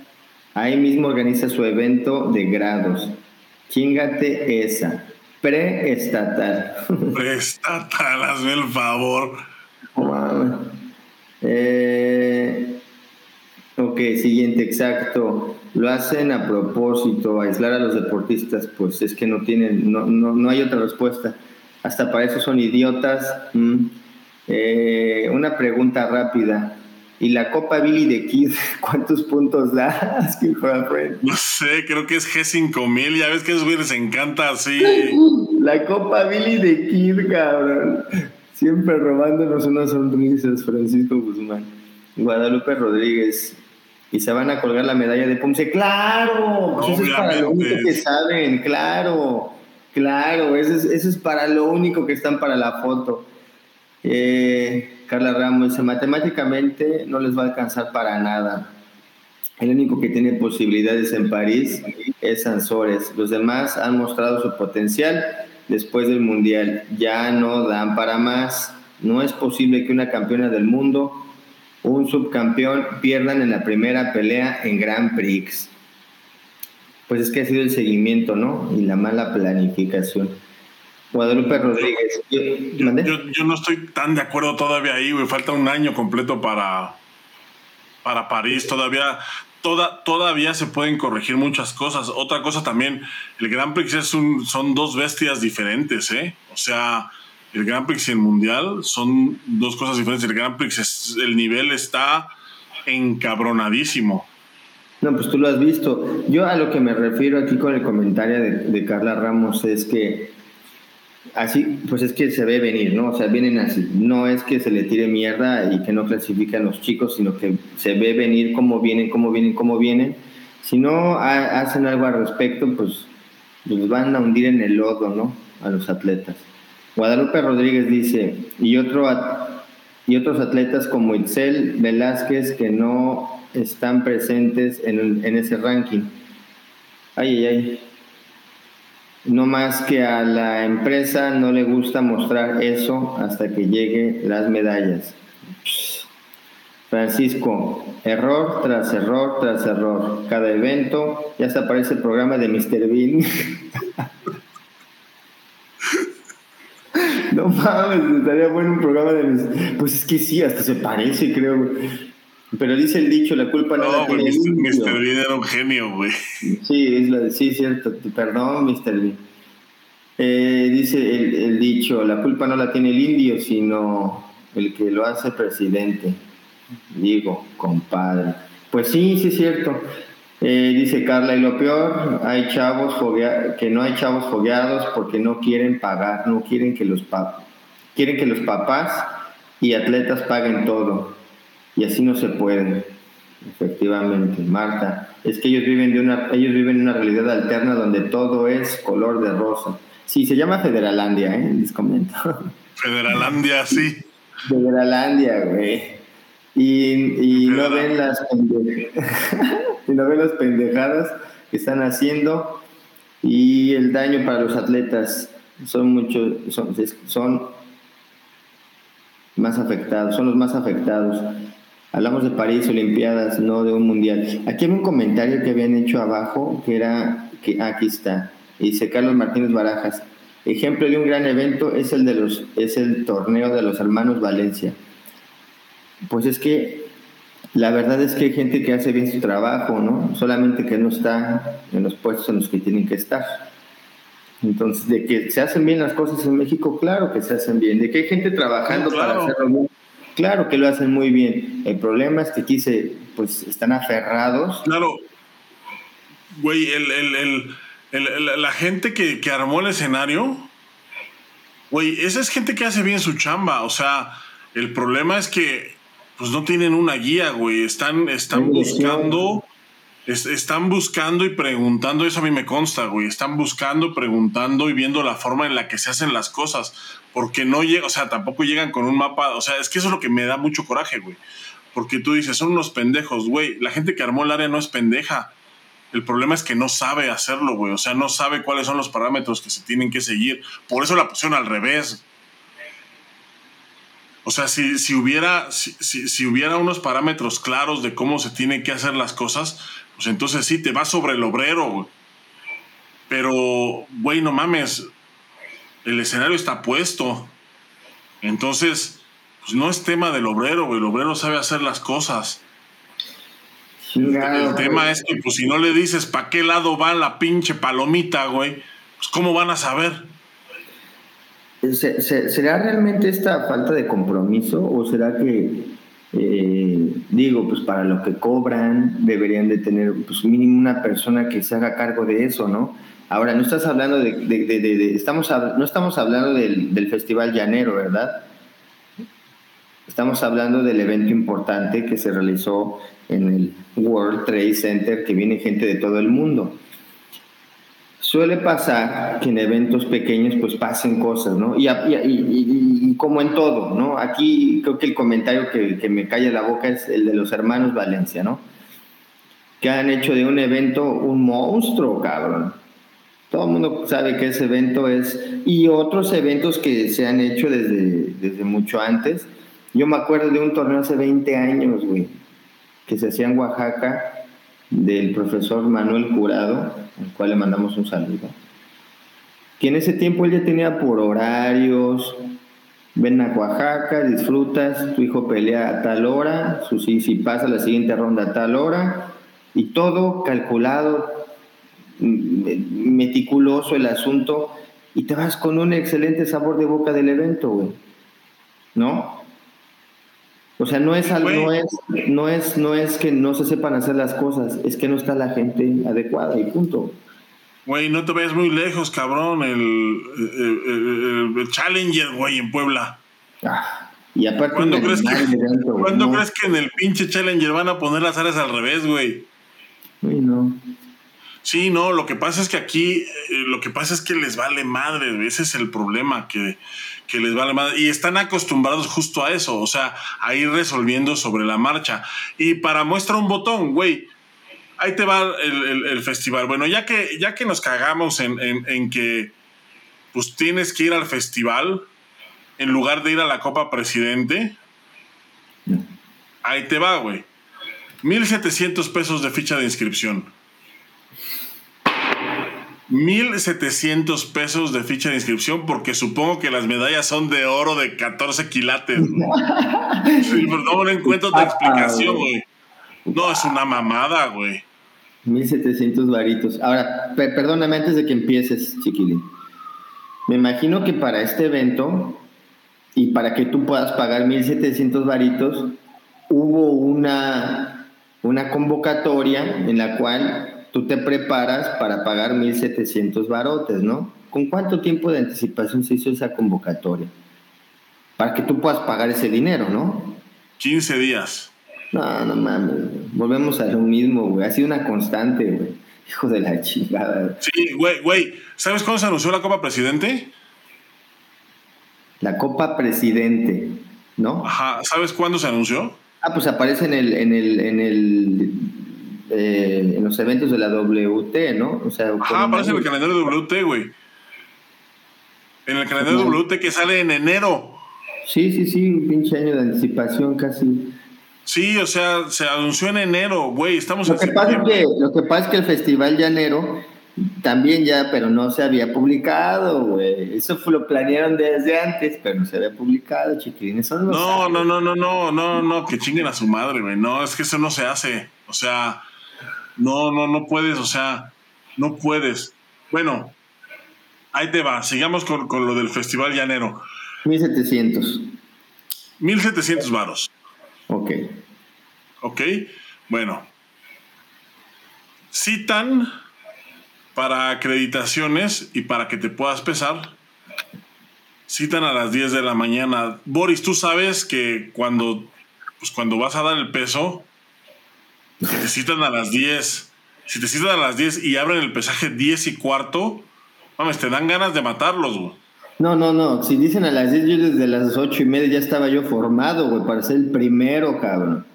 Ahí mismo organiza su evento de grados. Chingate esa. Preestatal. [laughs] Preestatal, hazme el favor. Eh, ok, siguiente, exacto. Lo hacen a propósito, aislar a los deportistas, pues es que no tienen, no, no, no hay otra respuesta. Hasta para eso son idiotas. Mm. Eh, una pregunta rápida. ¿Y la Copa Billy de Kid [laughs] cuántos puntos da? [laughs] no sé, creo que es G5000. Ya ves que a esos les encanta así. La Copa Billy de Kid, cabrón. Siempre robándonos unas sonrisas, Francisco Guzmán. Guadalupe Rodríguez. Y se van a colgar la medalla de Ponce. ¡Claro! Eso es para lo único que saben, claro. Claro, eso es, para lo único que están para la foto. Eh, Carla Ramos matemáticamente no les va a alcanzar para nada. El único que tiene posibilidades en París es Sansores. Los demás han mostrado su potencial después del Mundial. Ya no dan para más. No es posible que una campeona del mundo, un subcampeón, pierdan en la primera pelea en Grand Prix. Pues es que ha sido el seguimiento, ¿no? Y la mala planificación. Guadalupe Rodríguez. Yo, no estoy tan de acuerdo todavía ahí, güey. Falta un año completo para, para París. Todavía, toda, todavía se pueden corregir muchas cosas. Otra cosa también, el Grand Prix es un, son dos bestias diferentes, ¿eh? O sea, el Grand Prix y el Mundial son dos cosas diferentes. El Grand Prix, es, el nivel está encabronadísimo. No, pues tú lo has visto. Yo a lo que me refiero aquí con el comentario de Carla Ramos es que así, pues es que se ve venir, ¿no? O sea, vienen así. No es que se le tire mierda y que no clasifiquen los chicos, sino que se ve venir cómo vienen, cómo vienen, cómo vienen. Si no hacen algo al respecto, pues los van a hundir en el lodo, ¿no? A los atletas. Guadalupe Rodríguez dice, y, otro, y otros atletas como Itzel Velázquez que no están presentes en, en ese ranking. Ay, ay, ay. No más que a la empresa no le gusta mostrar eso hasta que lleguen las medallas. Francisco, error tras error tras error. Cada evento ya se aparece el programa de Mr. Bean. [laughs] no mames, estaría bueno un programa de. Pues es que sí, hasta se parece, creo. Pero dice el dicho, la culpa no, no la tiene Mr. Bean era un genio, güey. Sí, es la, sí, cierto. Perdón, Mr. Bean. Eh, dice el, el, dicho, la culpa no la tiene el indio, sino el que lo hace presidente. Digo, compadre. Pues sí, sí es cierto. Eh, dice Carla, y lo peor, hay chavos que no hay chavos fogueados porque no quieren pagar, no quieren que los quieren que los papás y atletas paguen todo y así no se puede. Efectivamente, Marta, es que ellos viven de una, ellos viven en una realidad alterna donde todo es color de rosa. Sí, se llama Federalandia, ¿eh? Les comento. [laughs] Federalandia, sí. Federalandia, güey. Y, y no ven las [laughs] y no ven las pendejadas que están haciendo y el daño para los atletas son muchos son, son más afectados, son los más afectados. Hablamos de París, Olimpiadas, no de un mundial. Aquí hay un comentario que habían hecho abajo que era que aquí está. Dice Carlos Martínez Barajas. Ejemplo de un gran evento es el de los es el torneo de los hermanos Valencia. Pues es que la verdad es que hay gente que hace bien su trabajo, ¿no? Solamente que no está en los puestos en los que tienen que estar. Entonces, de que se hacen bien las cosas en México, claro que se hacen bien. De que hay gente trabajando para hacerlo bien, claro que lo hacen muy bien. El problema es que aquí se, pues, están aferrados. Claro. Güey, el, el, el la gente que, armó el escenario, güey, esa es gente que hace bien su chamba. O sea, el problema es que pues no tienen una guía, güey. Están, están buscando, están buscando y preguntando, eso a mí me consta, güey. Están buscando, preguntando y viendo la forma en la que se hacen las cosas. Porque no llega, o sea, tampoco llegan con un mapa. O sea, es que eso es lo que me da mucho coraje, güey. Porque tú dices, son unos pendejos, güey. La gente que armó el área no es pendeja. El problema es que no sabe hacerlo, güey. O sea, no sabe cuáles son los parámetros que se tienen que seguir. Por eso la pusieron al revés. O sea, si, si hubiera, si, si, hubiera unos parámetros claros de cómo se tienen que hacer las cosas, pues entonces sí, te vas sobre el obrero, güey. Pero, güey, no mames. El escenario está puesto. Entonces, pues no es tema del obrero, güey. El obrero sabe hacer las cosas. el tema es que, pues, si no le dices para qué lado va la pinche palomita, güey, pues, ¿cómo van a saber? ¿Será realmente esta falta de compromiso o será que, eh, digo, pues para lo que cobran deberían de tener pues mínimo una persona que se haga cargo de eso, ¿no? Ahora, no estás hablando de, estamos, no estamos hablando del, del Festival Llanero, ¿verdad? Estamos hablando del evento importante que se realizó en el World Trade Center, que viene gente de todo el mundo. Suele pasar que en eventos pequeños pues pasen cosas, ¿no? Y, como en todo, ¿no? Aquí creo que el comentario que, me calla la boca es el de los hermanos Valencia, ¿no? Que han hecho de un evento un monstruo, cabrón. Todo el mundo sabe que ese evento es... Y otros eventos que se han hecho desde, desde mucho antes. Yo me acuerdo de un torneo hace 20 años, güey, que se hacía en Oaxaca del profesor Manuel Curado, al cual le mandamos un saludo, que en ese tiempo él ya tenía por horarios, ven a Oaxaca, disfrutas, tu hijo pelea a tal hora, su, si, si pasa la siguiente ronda a tal hora, y todo calculado, meticuloso el asunto, y te vas con un excelente sabor de boca del evento, güey. ¿No? O sea, no es, algo, no, es, no, es, no es que no se sepan hacer las cosas, es que no está la gente adecuada y punto. Güey, no te vayas muy lejos, cabrón. El, el, Challenger, güey, en Puebla. Ah, y aparte, ¿cuándo, crees que, ¿cuándo crees que en el pinche Challenger van a poner las áreas al revés, güey? Uy, no. Sí, no, lo que pasa es que aquí, eh, lo que pasa es que les vale madre, ese es el problema, que, que les vale madre. Y están acostumbrados justo a eso, o sea, a ir resolviendo sobre la marcha. Y para muestra un botón, güey, ahí te va el, festival. Bueno, ya que, ya que nos cagamos en, en, que pues tienes que ir al festival en lugar de ir a la Copa Presidente, ahí te va, güey. 1.700 pesos de ficha de inscripción. 1700 pesos de ficha de inscripción porque supongo que las medallas son de oro de 14 quilates. sí, [laughs] pero no encuentro otra explicación, güey. No, es una mamada, güey. 1700 varitos. Ahora, perdóname antes de que empieces, chiquilín. Me imagino que para este evento y para que tú puedas pagar 1700 varitos, hubo una, una convocatoria en la cual tú te preparas para pagar 1.700 barotes, ¿no? ¿Con cuánto tiempo de anticipación se hizo esa convocatoria? Para que tú puedas pagar ese dinero, ¿no? 15 días. No, no mames. Volvemos a lo mismo, güey. Ha sido una constante, güey. Hijo de la chingada. Sí, güey, güey. ¿Sabes cuándo se anunció la Copa Presidente? La Copa Presidente, ¿no? Ajá. ¿Sabes cuándo se anunció? Ah, pues aparece en el, en el, en el eh, en los eventos de la WT, ¿no? O sea, Ajá, aparece en el calendario de WT, güey. En el calendario de WT que sale en enero. Sí, sí, sí, un pinche año de anticipación casi. Sí, o sea, se anunció en enero, güey, estamos lo que pasa es que Lo que pasa es que el Festival Llanero también ya, pero no se había publicado, güey. Eso fue, lo planearon desde antes, pero no se había publicado, chiquilines. no, no, no, no, no, no, no, que chinguen a su madre, güey. No, es que eso no se hace. O sea, no, no, no puedes, o sea, no puedes. Bueno, ahí te va, sigamos con, lo del Festival Llanero. 1700. 1700 varos. Ok. Ok, bueno. Citan para acreditaciones y para que te puedas pesar. Citan a las 10 de la mañana. Boris, tú sabes que cuando pues cuando vas a dar el peso, si te citan a las 10, si te citan a las 10 y abren el pesaje 10 y cuarto, mames, te dan ganas de matarlos, güey. No, no, no. Si dicen a las 10, yo desde las ocho y media ya estaba yo formado, güey, para ser el primero, cabrón.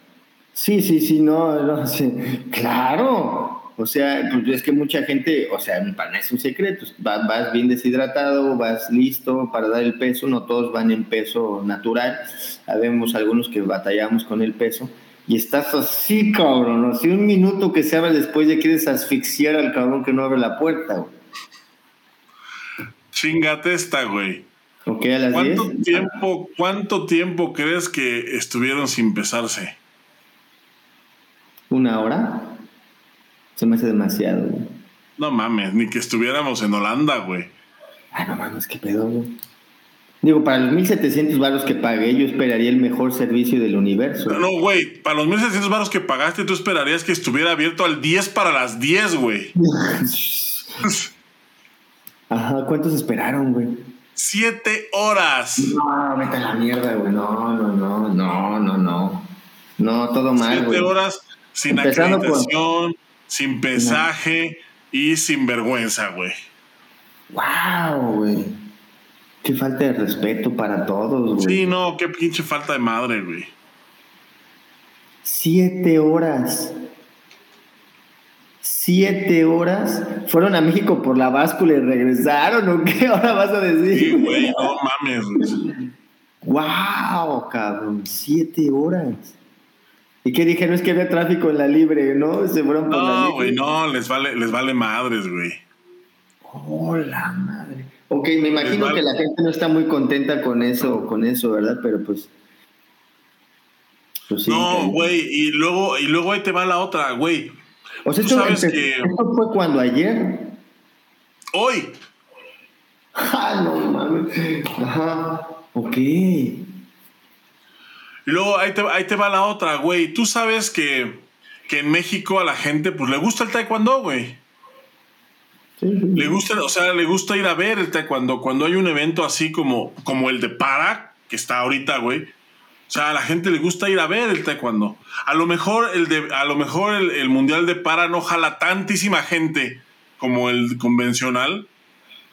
Sí, sí, sí, no, no [laughs] sí. claro. O sea, pues es que mucha gente, o sea, para es un secreto. Vas, vas, bien deshidratado, vas listo para dar el peso. No todos van en peso natural. Habemos algunos que batallamos con el peso. Y estás así, cabrón. Si un minuto que se abre después ya quieres asfixiar al cabrón que no abre la puerta, güey. Chingate esta, güey. Ok, a las ¿Cuánto 10? tiempo, ¿Cuánto tiempo crees que estuvieron sin pesarse? ¿Una hora? Se me hace demasiado, güey. No mames, ni que estuviéramos en Holanda, güey. Ay, no mames, qué pedo, güey. Digo, para los 1700 baros que pagué, yo esperaría el mejor servicio del universo. No, güey, para los 1600 baros que pagaste, tú esperarías que estuviera abierto al 10 para las 10, güey. [laughs] Ajá, ¿cuántos esperaron, güey? Siete horas. No, vete a la mierda, güey. No, no, no, no, no, no. No, todo mal, Siete güey. horas sin Empezando por- acreditación, sin pesaje y sin vergüenza, güey. Wow, güey. Qué falta de respeto para todos, güey. Sí, no, qué pinche falta de madre, güey. Siete horas. Siete horas. Fueron a México por la báscula y regresaron, ¿o qué? [laughs] Ahora vas a decir. Sí, güey, no mames. güey. ¡Wow, cabrón! Siete horas. ¿Y qué dijeron? Es que había tráfico en la libre, ¿no? Se fueron por la No, libre. güey, no, les vale, les vale madres, güey. ¡Hola, madre! Ok, me imagino vale. que la gente no está muy contenta con eso, con eso, ¿verdad? Pero pues... pues sí, No, güey, y luego, y luego ahí te va la otra, güey. O sea, tú esto, sabes que- esto fue cuando ayer... Hoy, [laughs] ¡Ah, no mames! Ajá, ok. y luego ahí te, ahí te va la otra, güey. Tú sabes que, que en México a la gente, pues le gusta el taekwondo, güey. Le gusta, o sea, le gusta ir a ver el taekwondo. Cuando hay un evento así como, como el de Para, que está ahorita, güey. O sea, a la gente le gusta ir a ver el taekwondo. A lo mejor el, de, a lo mejor el, el mundial de Para no jala tantísima gente como el convencional.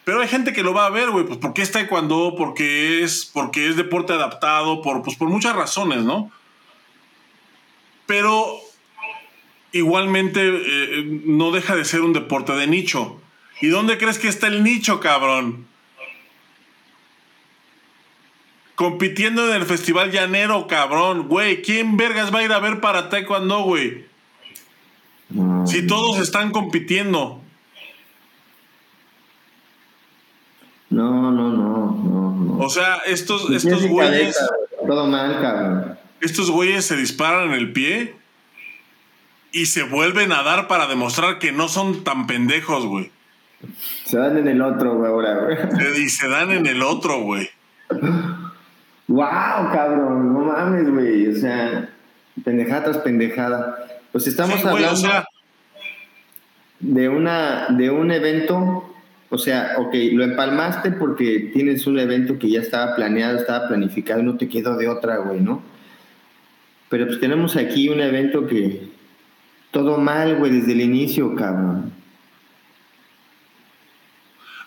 Pero hay gente que lo va a ver, güey, pues porque es taekwondo, porque es, porque es deporte adaptado, por, pues por muchas razones, ¿no? Pero igualmente eh, no deja de ser un deporte de nicho. ¿Y dónde crees que está el nicho, cabrón? Compitiendo en el Festival Llanero, cabrón. Güey, ¿quién vergas va a ir a ver para Taekwondo, güey? Si todos están compitiendo. No, no, no, no, no. O sea, estos, estos güeyes, todo mal, cabrón. estos güeyes se disparan en el pie y se vuelven a dar para demostrar que no son tan pendejos, güey. Se dan en el otro, güey, ahora, güey. Y se dan en el otro, güey. Wow, cabrón, no mames, güey. O sea, pendejada tras pendejada. Pues estamos Sí, güey, hablando o sea, de una, de un evento. O sea, ok, lo empalmaste porque tienes un evento que ya estaba planeado, estaba planificado, no te quedó de otra, güey, ¿no? Pero pues tenemos aquí un evento que todo mal, güey, desde el inicio, cabrón.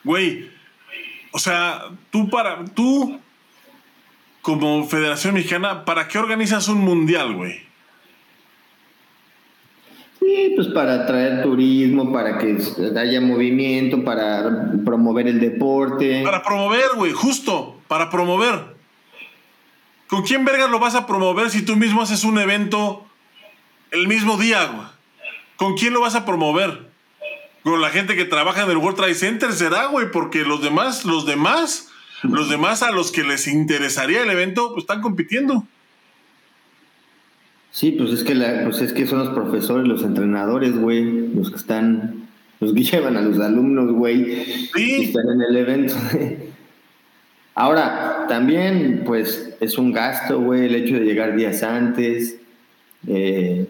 Güey, o sea, tú para, tú como Federación Mexicana, ¿para qué organizas un mundial, güey? Sí, pues para atraer turismo, para que haya movimiento, para promover el deporte. Para promover, güey, justo, para promover. ¿Con quién vergas lo vas a promover si tú mismo haces un evento el mismo día, güey? ¿Con quién lo vas a promover? Con la gente que trabaja en el World Trade Center será, güey, porque los demás, los demás, los demás a los que les interesaría el evento, pues están compitiendo. Sí, pues es que la, pues es que son los profesores, los entrenadores, güey, los que están, los que [laughs] llevan a los alumnos, güey, Sí. que están en el evento. Ahora, también, pues, es un gasto, güey, el hecho de llegar días antes, eh,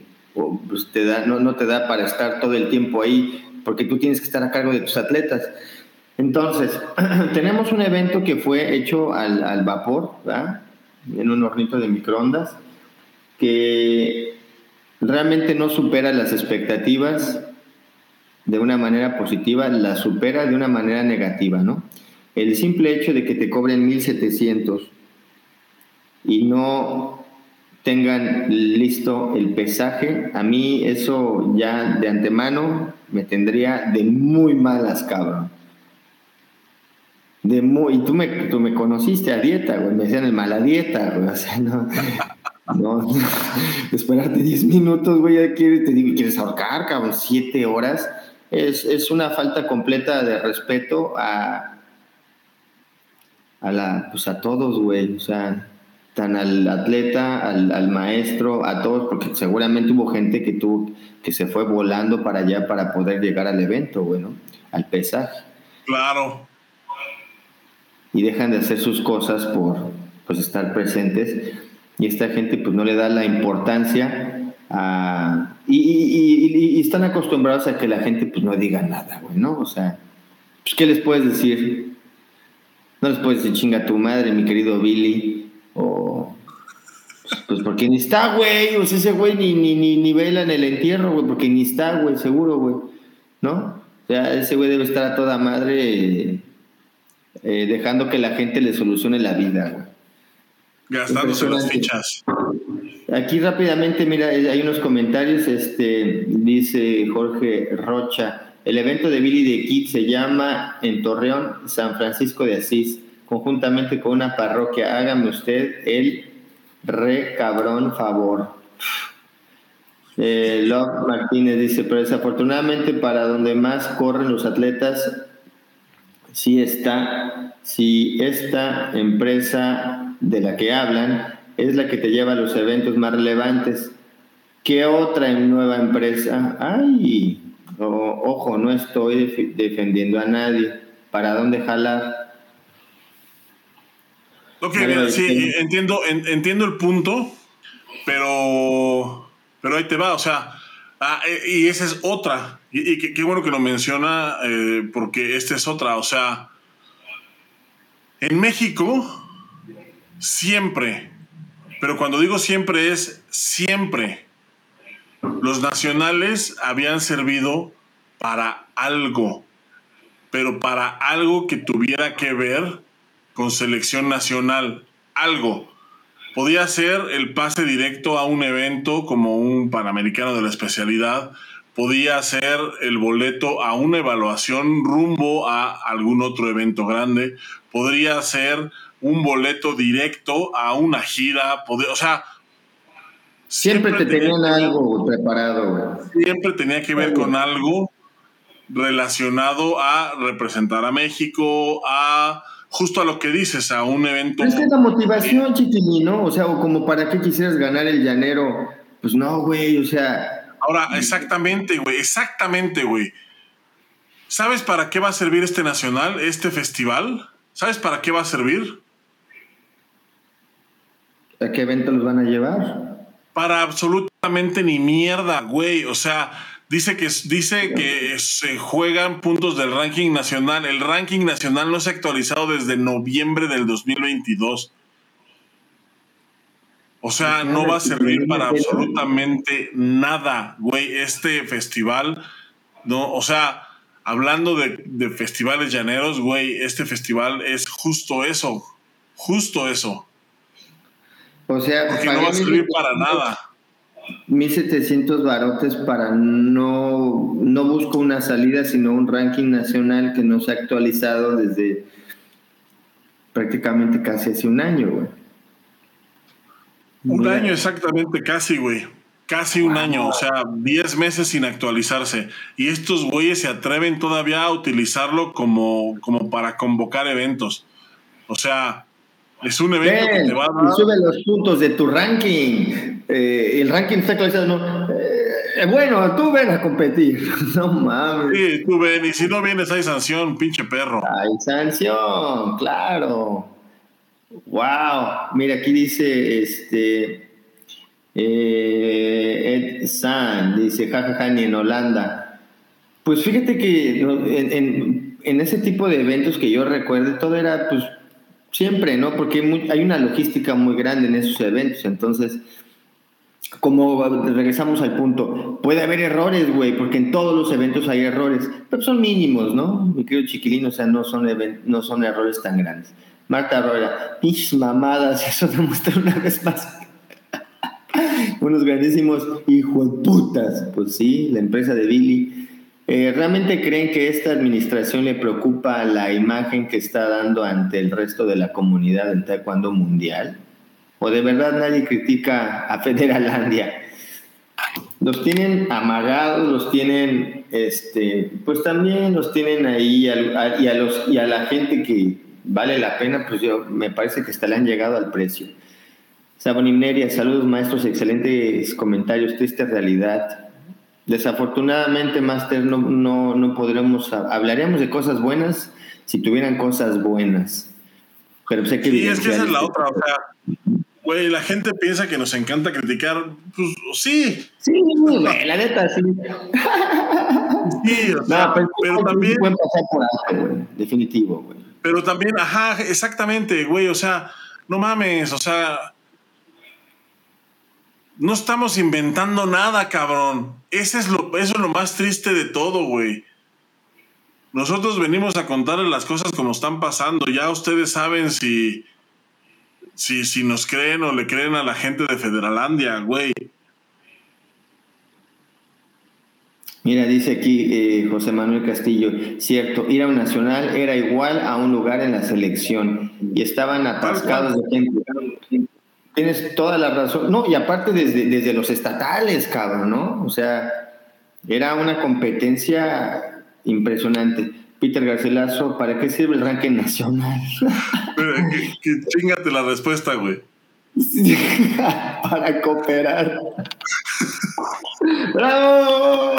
pues te da, no, no te da para estar todo el tiempo ahí, porque tú tienes que estar a cargo de tus atletas. Entonces, [clears throat] tenemos un evento que fue hecho al, al vapor, ¿verdad? En un hornito de microondas que realmente no supera las expectativas de una manera positiva, las supera de una manera negativa, ¿no? El simple hecho de que te cobren 1700 y no tengan listo el pesaje, a mí eso ya de antemano me tendría de muy malas, cabrón. De muy, y tú me, tú me conociste a dieta, güey, me decían el mala dieta, güey, [laughs] o sea, no, no, [laughs] esperarte 10 minutos, güey, ya quieres, te digo, quieres ahorcar, cabrón, 7 horas, es, es una falta completa de respeto a, a la, pues a todos, güey, o sea, tan al atleta, al, maestro, a todos, porque seguramente hubo gente que tuvo, que se fue volando para allá para poder llegar al evento, bueno, al pesaje. Claro. Y dejan de hacer sus cosas por pues estar presentes y esta gente pues no le da la importancia a, y, están acostumbrados a que la gente pues no diga nada, güey, ¿no? O sea, pues ¿qué les puedes decir? No les puedes decir chinga tu madre, mi querido Billy, o. Pues porque ni está, güey. O sea, ese güey ni, ni, ni, ni vela en el entierro, güey. Porque ni está, güey, seguro, güey. ¿No? O sea, ese güey debe estar a toda madre eh, dejando que la gente le solucione la vida, güey. Gastándose las fichas. Aquí rápidamente, mira, hay unos comentarios. Este, dice Jorge Rocha. El evento de Billy de Kid se llama en Torreón, San Francisco de Asís conjuntamente con una parroquia. Hágame usted el re cabrón favor. Eh, Martínez dice, pero desafortunadamente para donde más corren los atletas, sí está, si esta empresa de la que hablan es la que te lleva a los eventos más relevantes. ¿Qué otra nueva empresa? Ay, ojo, no estoy defendiendo a nadie. ¿Para dónde jalar? Ok, sí, entiendo, entiendo el punto, pero, pero ahí te va, o sea, ah, eh, y esa es otra, y, qué bueno que lo menciona, eh, porque esta es otra, o sea, en México, siempre, pero cuando digo siempre es siempre, los nacionales habían servido para algo, pero para algo que tuviera que ver con selección nacional, algo. Podía ser el pase directo a un evento como un Panamericano de la especialidad, podía ser el boleto a una evaluación rumbo a algún otro evento grande, podría ser un boleto directo a una gira, o sea... Siempre, te tenían algo preparado. Siempre tenía que ver con algo relacionado a representar a México, a justo a lo que dices, a un evento. Es que la motivación, chiquilín, ¿no? O sea, o como para qué quisieras ganar el llanero. Pues no, güey, o sea. Ahora, exactamente, güey, exactamente, güey. ¿Sabes para qué va a servir este nacional, este festival? ¿Sabes para qué va a servir? ¿A qué evento los van a llevar? Para absolutamente ni mierda, güey. O sea, Dice que, dice que se juegan puntos del ranking nacional. El ranking nacional no se ha actualizado desde noviembre del 2022. O sea, no va a servir para absolutamente nada, güey. Este festival, no, o sea, hablando de, de festivales llaneros, güey, este festival es justo eso, justo eso. O sea, porque no va a servir para nada. 1700 barotes para no, no busco una salida, sino un ranking nacional que no se ha actualizado desde prácticamente casi hace un año, güey. Un año exactamente, casi, güey. Casi un año, o sea, 10 meses sin actualizarse. Y estos güeyes se atreven todavía a utilizarlo como, como para convocar eventos. O sea, es un evento que te va a dar... Sube los puntos de tu ranking. Eh, el ranking está. ¿no? Eh, bueno, tú ven a competir. [laughs] No mames. Sí, tú ven. Y si no vienes, hay sanción, pinche perro. Hay sanción, claro. Wow. Mira, aquí dice este. Eh, Ed San, dice jajaja, ni en Holanda. Pues fíjate que en, en ese tipo de eventos que yo recuerdo, todo era pues Siempre, ¿no? Porque hay, una logística muy grande en esos eventos. Entonces, como regresamos al punto, puede haber errores, güey, porque en todos los eventos hay errores, pero son mínimos, ¿no? Mi querido chiquilín, o sea, no son, no son errores tan grandes. Marta Arroya, pinches mamadas, [laughs] eso demuestra una vez más. [laughs] Unos grandísimos hijos putas. Pues sí, la empresa de Billy. Eh, ¿Realmente creen que esta administración le preocupa la imagen que está dando ante el resto de la comunidad del taekwondo mundial? ¿O de verdad nadie critica a [laughs] Federalandia? Los tienen amagados, los tienen, este, pues también los tienen ahí y, a, los, y a la gente que vale la pena, pues yo me parece que hasta le han llegado al precio. Sabonimneria, saludos maestros, excelentes comentarios, triste realidad. Desafortunadamente, Master, no, no, no podremos, hablaríamos de cosas buenas si tuvieran cosas buenas. Pero sé que... Sí, es que esa es la otra, o sea, güey, la gente piensa que nos encanta criticar, pues sí. Sí, güey, la neta, sí. [laughs] Sí, o sea, pero, pero también... Pueden pasar por alto, güey, definitivo, güey. Pero también, ajá, exactamente, güey, o sea, no mames, o sea, no estamos inventando nada, cabrón. Ese es lo, eso es lo más triste de todo, güey. Nosotros venimos a contarles las cosas como están pasando. Ya ustedes saben si, si, si nos creen o le creen a la gente de Federalandia, güey. Mira, dice aquí eh, José Manuel Castillo, cierto, ir a un nacional era igual a un lugar en la selección y estaban atascados de gente. Tienes toda la razón. No, y aparte desde, desde los estatales, cabrón, ¿no? O sea, era una competencia impresionante. Peter Garcilaso, ¿para qué sirve el ranking nacional? [laughs] que, chingate la respuesta, güey. [laughs] para cooperar. [laughs] ¡Bravo!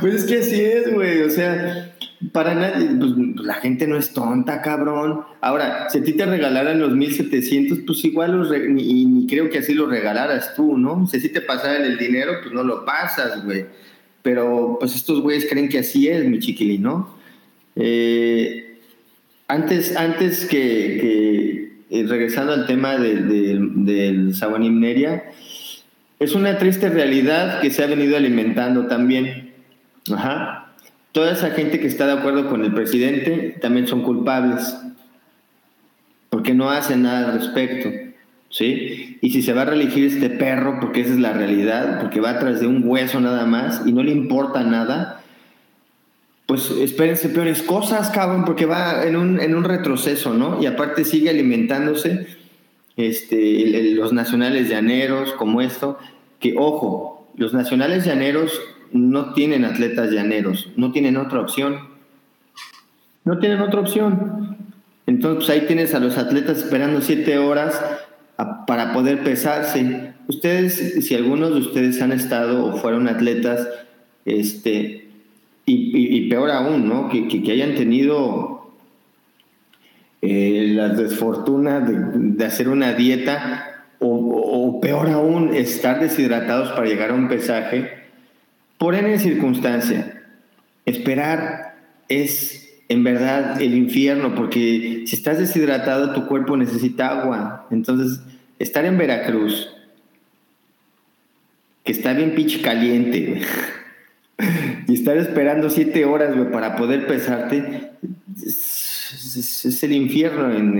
Pues es que así es, güey. O sea, para nadie, pues la gente no es tonta, cabrón. Ahora, si a ti te regalaran los 1700, pues igual los ni, creo que así lo regalaras tú, ¿no? Si te pasaran el dinero, pues no lo pasas, güey. Pero pues estos güeyes creen que así es, mi chiquilín, ¿no? Eh, antes, antes que, eh, regresando al tema del de, Sabanimneria, es una triste realidad que se ha venido alimentando también. Ajá. Toda esa gente que está de acuerdo con el presidente también son culpables, porque no hacen nada al respecto. ¿Sí? Y si se va a reelegir este perro, porque esa es la realidad, porque va atrás de un hueso nada más y no le importa nada, pues espérense peores cosas, cabrón, porque va en un, en un retroceso, ¿no? Y aparte sigue alimentándose este, los nacionales llaneros como esto, que ojo, los nacionales llaneros no tienen atletas llaneros, no tienen otra opción. No tienen otra opción. Entonces pues, ahí tienes a los atletas esperando siete horas para poder pesarse. Ustedes, si algunos de ustedes han estado o fueron atletas, este, y, peor aún, ¿no? Que, que hayan tenido eh, la desfortuna de, hacer una dieta o, peor aún, estar deshidratados para llegar a un pesaje, por N circunstancia. Esperar es en verdad el infierno, porque si estás deshidratado, tu cuerpo necesita agua. Entonces, estar en Veracruz, que está bien pinche caliente, [laughs] y estar esperando siete horas, para poder pesarte, es, el infierno en,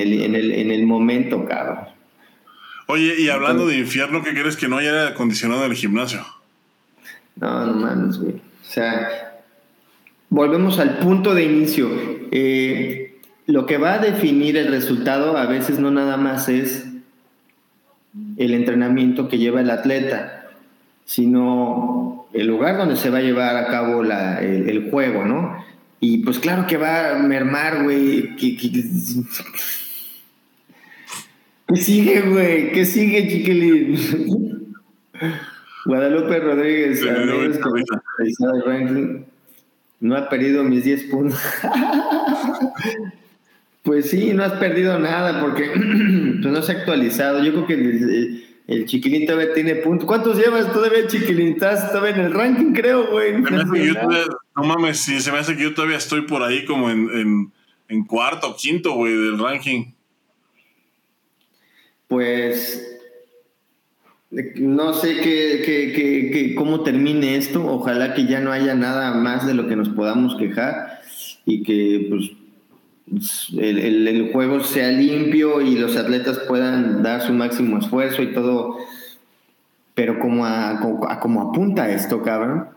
el, momento, cabrón. Oye, y hablando de infierno, ¿qué crees que no haya acondicionado en el gimnasio? No, no mames, güey. O sea, volvemos al punto de inicio. Eh, lo que va a definir el resultado a veces no nada más es el entrenamiento que lleva el atleta, sino el lugar donde se va a llevar a cabo el, juego, ¿no? Y pues claro que va a mermar, güey. ¿Qué, sigue, güey? ¿Qué sigue, chiquilín? Guadalupe Rodríguez, no ha perdido mis 10 puntos. [laughs] pues sí, no has perdido nada porque [clears throat] pues no se ha actualizado. Yo creo que el chiquilín todavía tiene puntos. ¿Cuántos llevas todavía, chiquilín? Estás todavía en el ranking, creo, güey. [laughs] no mames, sí, se me hace que yo todavía estoy por ahí como en, en, cuarto o quinto, güey, del ranking. Pues No sé qué, qué, qué, cómo termine esto. Ojalá que ya no haya nada más de lo que nos podamos quejar y que pues, el, el, juego sea limpio y los atletas puedan dar su máximo esfuerzo y todo. Pero como, a, como, apunta esto, cabrón,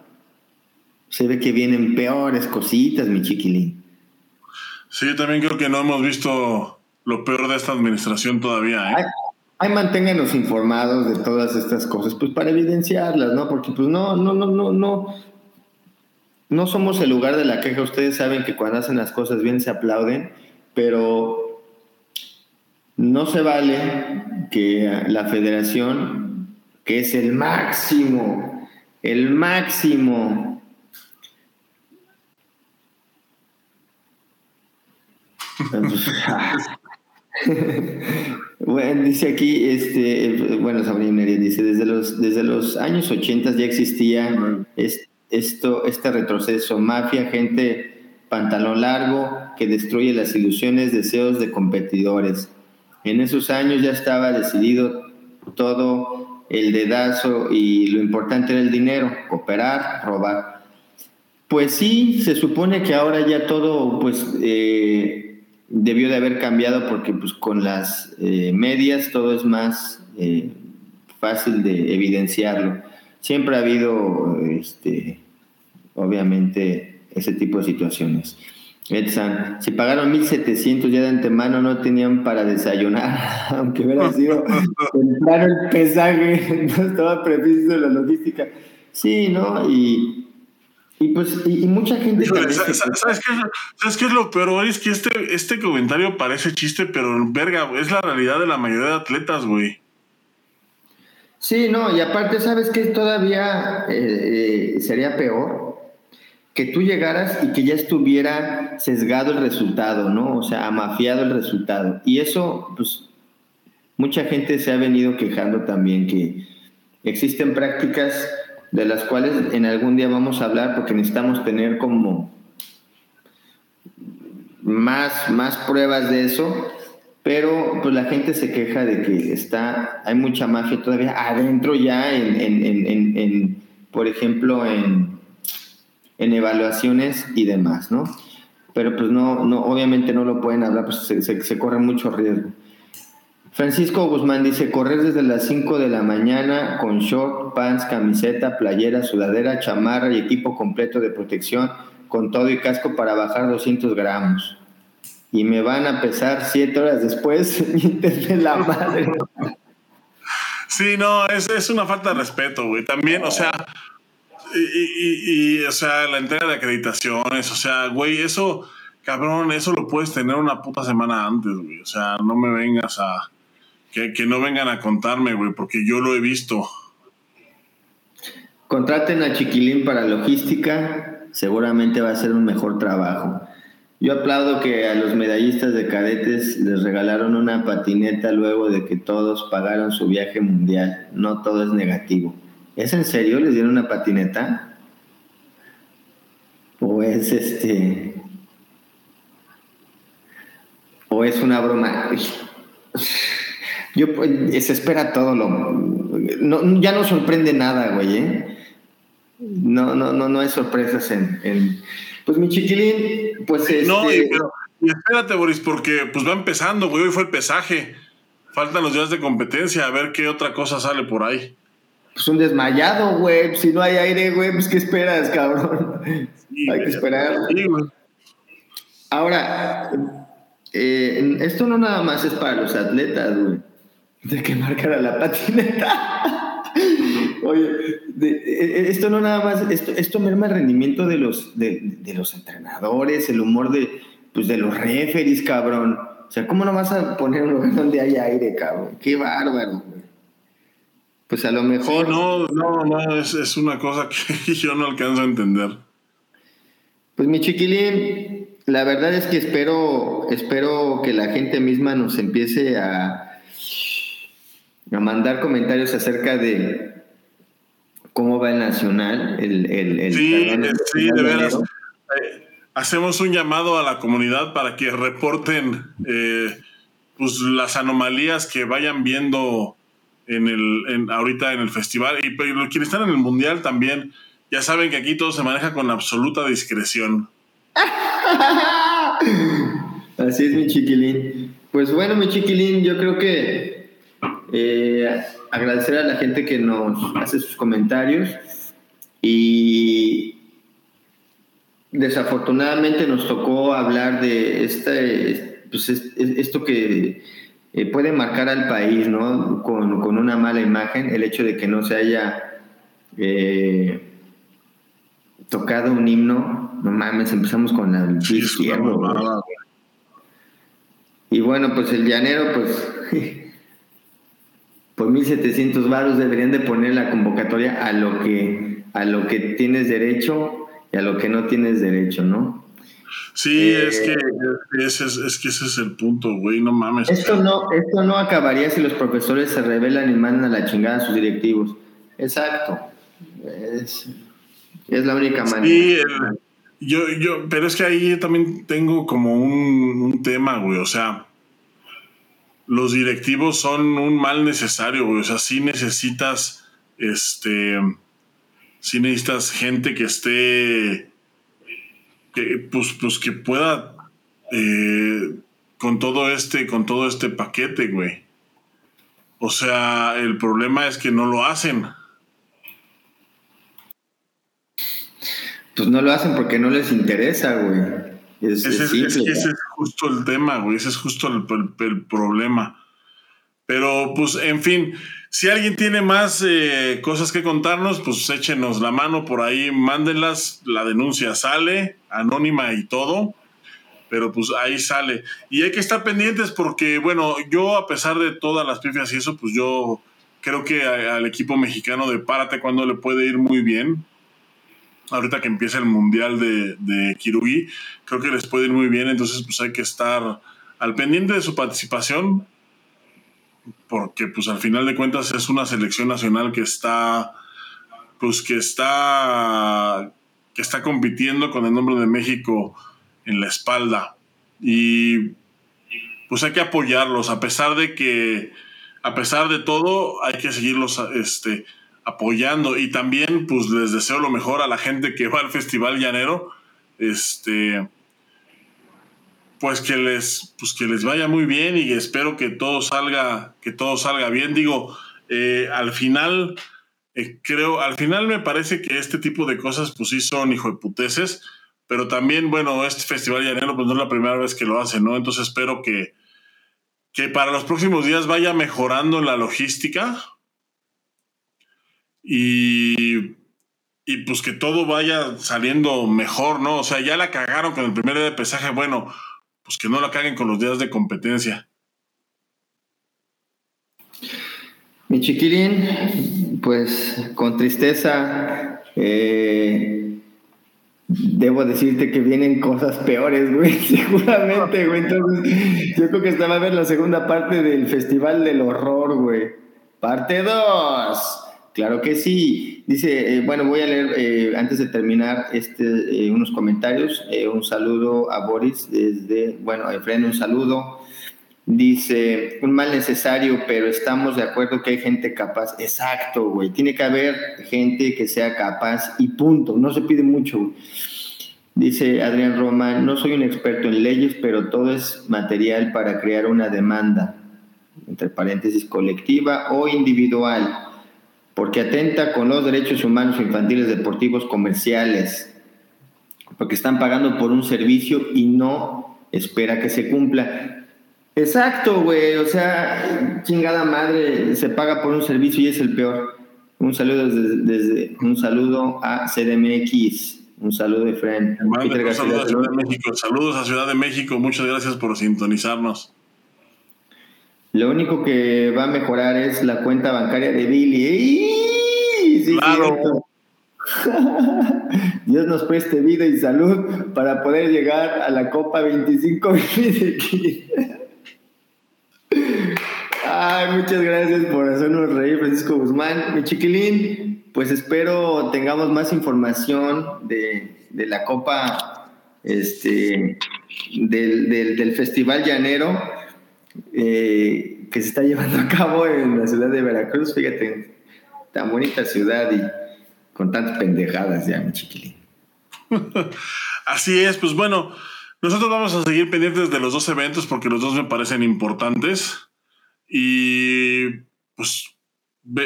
se ve que vienen peores cositas, mi chiquilín. Sí, yo también creo que no hemos visto lo peor de esta administración todavía. ¿eh? Ay, manténganos informados de todas estas cosas, pues para evidenciarlas, ¿no? Porque pues no, no, no, no, no, no somos el lugar de la queja. Ustedes saben que cuando hacen las cosas bien se aplauden, pero no se vale que la federación, que es el máximo, el máximo, [laughs] [laughs] bueno, dice aquí, este, bueno, Sabrina dice, desde los, desde los años 80 ya existía esto, este retroceso, mafia, gente pantalón largo que destruye las ilusiones, deseos de competidores. En esos años ya estaba decidido todo el dedazo y lo importante era el dinero, cooperar, robar. Pues sí, se supone que ahora ya todo, pues, eh, debió de haber cambiado porque pues con las eh, medias todo es más eh, fácil de evidenciarlo. Siempre ha habido, este, obviamente, ese tipo de situaciones. Edsan, si pagaron 1.700 ya de antemano no tenían para desayunar, [laughs] aunque hubiera sido [laughs] temprano el pesaje, [laughs] no estaba preciso la logística. Sí, ¿no? Y, y pues, y, mucha gente. ¿sabes, qué, es lo peor, Es que este, este comentario parece chiste, pero verga, es la realidad de la mayoría de atletas, güey. Sí, no, y aparte, ¿sabes qué? Todavía eh, eh, sería peor que tú llegaras y que ya estuviera sesgado el resultado, ¿no? O sea, amafiado el resultado. Y eso, pues, mucha gente se ha venido quejando también que existen prácticas de las cuales en algún día vamos a hablar porque necesitamos tener como más, más pruebas de eso, pero pues la gente se queja de que está, hay mucha mafia todavía adentro ya en, en, en, por ejemplo, en, en evaluaciones y demás, ¿no? Pero pues no, no, obviamente no lo pueden hablar, pues se, se corre mucho riesgo. Francisco Guzmán dice, correr desde las 5 de la mañana con short, pants, camiseta, playera, sudadera, chamarra y equipo completo de protección con todo y casco para bajar 200 gramos. Y me van a pesar 7 horas después, [laughs] de la madre. Sí, no, es, es una falta de respeto, güey. También, o sea, y, y, o sea, la entrega de acreditaciones, o sea, güey, eso, cabrón, eso lo puedes tener una puta semana antes, güey. O sea, no me vengas a que, no vengan a contarme, güey, porque yo lo he visto. Contraten a Chiquilín para logística, seguramente va a ser un mejor trabajo. Yo aplaudo que a los medallistas de cadetes les regalaron una patineta luego de que todos pagaron su viaje mundial. No todo es negativo. ¿Es en serio? ¿Les dieron una patineta? ¿O es este... ¿O es una broma? Yo, pues, se espera todo lo. No, ya no sorprende nada, güey, ¿eh? No, no, no, no hay sorpresas en. Pues mi chiquilín, pues. No, este pero y espérate, Boris, porque pues va empezando, güey. Hoy fue el pesaje. Faltan los días de competencia, a ver qué otra cosa sale por ahí. Pues un desmayado, güey. Si no hay aire, güey, pues ¿qué esperas, cabrón? hay que esperar. Ahora, eh, esto no nada más es para los atletas, güey de que marcara la patineta. Oye, e, e, esto no nada más, esto, esto merma el rendimiento de los, de, los entrenadores, el humor de, pues de los referees, cabrón. O sea, ¿cómo no vas a poner un lugar donde haya aire, cabrón? Qué bárbaro, Pues a lo mejor. no, no, no, es, es una cosa que [laughs] yo no alcanzo a entender. Pues mi chiquilín, la verdad es que espero, espero que la gente misma nos empiece a, a mandar comentarios acerca de cómo va el Nacional. El, el, sí, sí, de veras. Eh, hacemos un llamado a la comunidad para que reporten eh, pues, las anomalías que vayan viendo en el, ahorita en el festival. Y pero, quienes están en el mundial también, ya saben que aquí todo se maneja con absoluta discreción. [laughs] Así es, mi chiquilín. Pues bueno, mi chiquilín, yo creo que eh, agradecer a la gente que nos hace sus comentarios y desafortunadamente nos tocó hablar de este, pues esto que eh, puede marcar al país, ¿no? Con, con, una mala imagen, el hecho de que no se haya eh, tocado un himno, no mames, empezamos con el sí. Y bueno, pues el llanero, pues [laughs] por 1700 varos deberían de poner la convocatoria a lo que a lo que tienes derecho y a lo que no tienes derecho, ¿no? Sí, es, que, ese es, que ese es el punto, güey, no mames. Esto no, esto no acabaría si los profesores se rebelan y mandan a la chingada a sus directivos. Exacto. Es, la única manera. Sí, yo, yo, pero es que ahí también tengo como un, un tema, güey, o sea, los directivos son un mal necesario, güey, o sea, sí necesitas, este, sí necesitas gente que esté que, pues, pues que pueda eh, con todo este, con todo este paquete, güey. O sea, el problema es que no lo hacen. Pues no lo hacen porque no les interesa, güey. Ese, es, justo el tema, güey. Ese es justo el problema. Pero, pues, en fin, si alguien tiene más eh, cosas que contarnos, pues échenos la mano por ahí, mándenlas. La denuncia sale, anónima y todo. Pero pues ahí sale. Y hay que estar pendientes porque, bueno, yo a pesar de todas las pifias y eso, pues yo creo que al equipo mexicano de Párate cuando le puede ir muy bien. Ahorita que empieza el Mundial de, de Kirugi, creo que les puede ir muy bien. Entonces, pues hay que estar al pendiente de su participación porque pues al final de cuentas es una selección nacional que está pues que está que está compitiendo con el nombre de México en la espalda y pues hay que apoyarlos a pesar de que a pesar de todo hay que seguirlos este apoyando y también pues les deseo lo mejor a la gente que va al festival llanero este pues que les, pues que les vaya muy bien y espero que todo salga, que todo salga bien. Digo, eh, al final, eh, creo, al final me parece que este tipo de cosas, pues sí son hijo de puteces, pero también, bueno, este Festival Llanero, pues no es la primera vez que lo hace, ¿no? Entonces espero que, que para los próximos días vaya mejorando la logística y, y pues que todo vaya saliendo mejor, ¿no? O sea, ya la cagaron con el primer día de pesaje, bueno, pues que no la caguen con los días de competencia. Mi chiquilín, pues con tristeza, eh, debo decirte que vienen cosas peores, güey, [laughs] seguramente, güey. Entonces, yo creo que estaba a ver la segunda parte del Festival del Horror, güey. Parte 2. Claro que sí. Dice, eh, bueno, voy a leer eh, antes de terminar este, eh, unos comentarios. un saludo a Boris desde, bueno, Efren, un saludo. Dice, un mal necesario, pero estamos de acuerdo que hay gente capaz. Exacto, güey. Tiene que haber gente que sea capaz y punto. No se pide mucho. Dice Adrián Roma, no soy un experto en leyes, pero todo es material para crear una demanda, entre paréntesis, colectiva o individual porque atenta con los derechos humanos infantiles deportivos comerciales, porque están pagando por un servicio y no espera que se cumpla. Exacto, güey, o sea, chingada madre, se paga por un servicio y es el peor. Un saludo desde, un saludo a CDMX, un saludo de Fran. Saludos a Ciudad de México, saludos a Ciudad de México, muchas gracias por sintonizarnos. Lo único que va a mejorar es la cuenta bancaria de Billy. claro. [laughs] Dios nos preste vida y salud para poder llegar a la Copa 25 [laughs] Ay, muchas gracias por hacernos reír, Francisco Guzmán. Mi chiquilín, pues espero tengamos más información de, la Copa, este, del, del Festival Llanero eh, que, que se está llevando a cabo en la ciudad de Veracruz. Fíjate, tan bonita ciudad y con tantas pendejadas ya, mi chiquilín. [laughs] Así es, pues bueno, nosotros vamos a seguir pendientes de los dos eventos porque los dos me parecen importantes y pues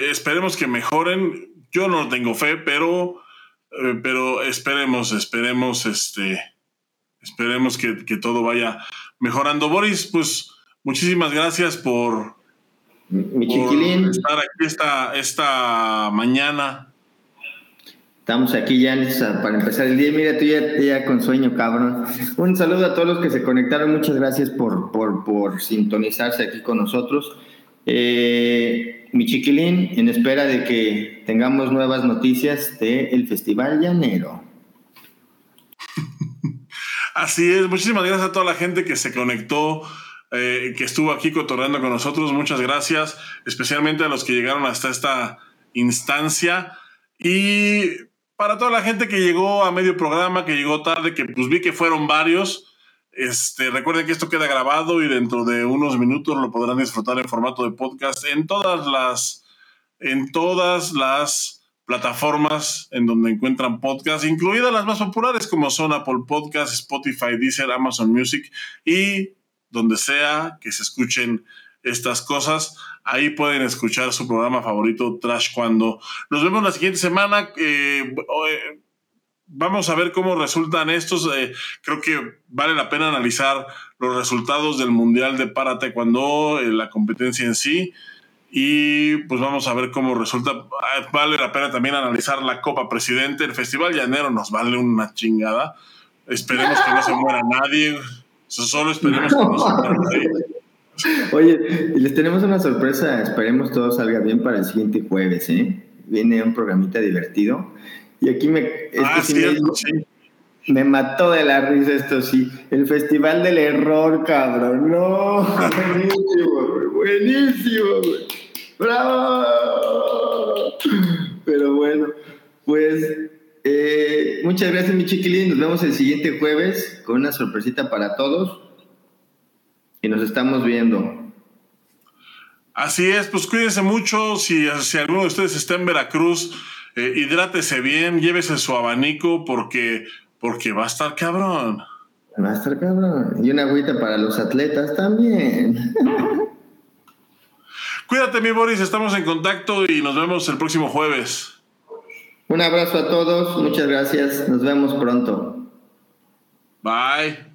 esperemos que mejoren. Yo no tengo fe, pero, eh, pero esperemos, esperemos, este, esperemos que, todo vaya mejorando. Boris, pues muchísimas gracias por, mi estar aquí esta, esta mañana Estamos aquí ya para empezar el día. Mira, tú ya, con sueño, cabrón. Un saludo a todos los que se conectaron. Muchas gracias por, por, sintonizarse aquí con nosotros. Eh, mi chiquilín, en espera de que tengamos nuevas noticias del Festival Llanero. [laughs] Así es, muchísimas gracias a toda la gente que se conectó, eh, que estuvo aquí cotorreando con nosotros. Muchas gracias, especialmente a los que llegaron hasta esta instancia. Y para toda la gente que llegó a medio programa, que llegó tarde, que pues vi que fueron varios. Este, recuerden que esto queda grabado y dentro de unos minutos lo podrán disfrutar en formato de podcast en todas las, en todas las plataformas en donde encuentran podcast, incluidas las más populares como son Apple Podcast, Spotify, Deezer, Amazon Music y donde sea que se escuchen estas cosas. Ahí pueden escuchar su programa favorito, Trash Cuando. Nos vemos la siguiente semana. Eh, eh, vamos a ver cómo resultan estos. Eh, creo que vale la pena analizar los resultados del Mundial de Para Taekwondo, la competencia en sí. Y pues vamos a ver cómo resulta. Ah, vale la pena también analizar la Copa Presidente. El Festival Llanero nos vale una chingada. Esperemos que no se muera nadie. Solo esperemos que no se. [laughs] Oye, les tenemos una sorpresa, esperemos todo salga bien para el siguiente jueves, ¿eh? Viene un programita divertido. Y aquí me... Ah, me, mató de la risa esto sí. El Festival del Error, cabrón. No, buenísimo, buenísimo, güey. ¡Bravo! Pero bueno, pues eh, muchas gracias, mi chiquilín. Nos vemos el siguiente jueves con una sorpresita para todos y nos estamos viendo. Así es, pues cuídense mucho. Si, si alguno de ustedes está en Veracruz, eh, hidrátese bien, llévese su abanico porque, porque va a estar cabrón. Va a estar cabrón. Y una agüita para los atletas también. [laughs] Cuídate, mi Boris, estamos en contacto y nos vemos el próximo jueves. Un abrazo a todos, muchas gracias, nos vemos pronto. Bye.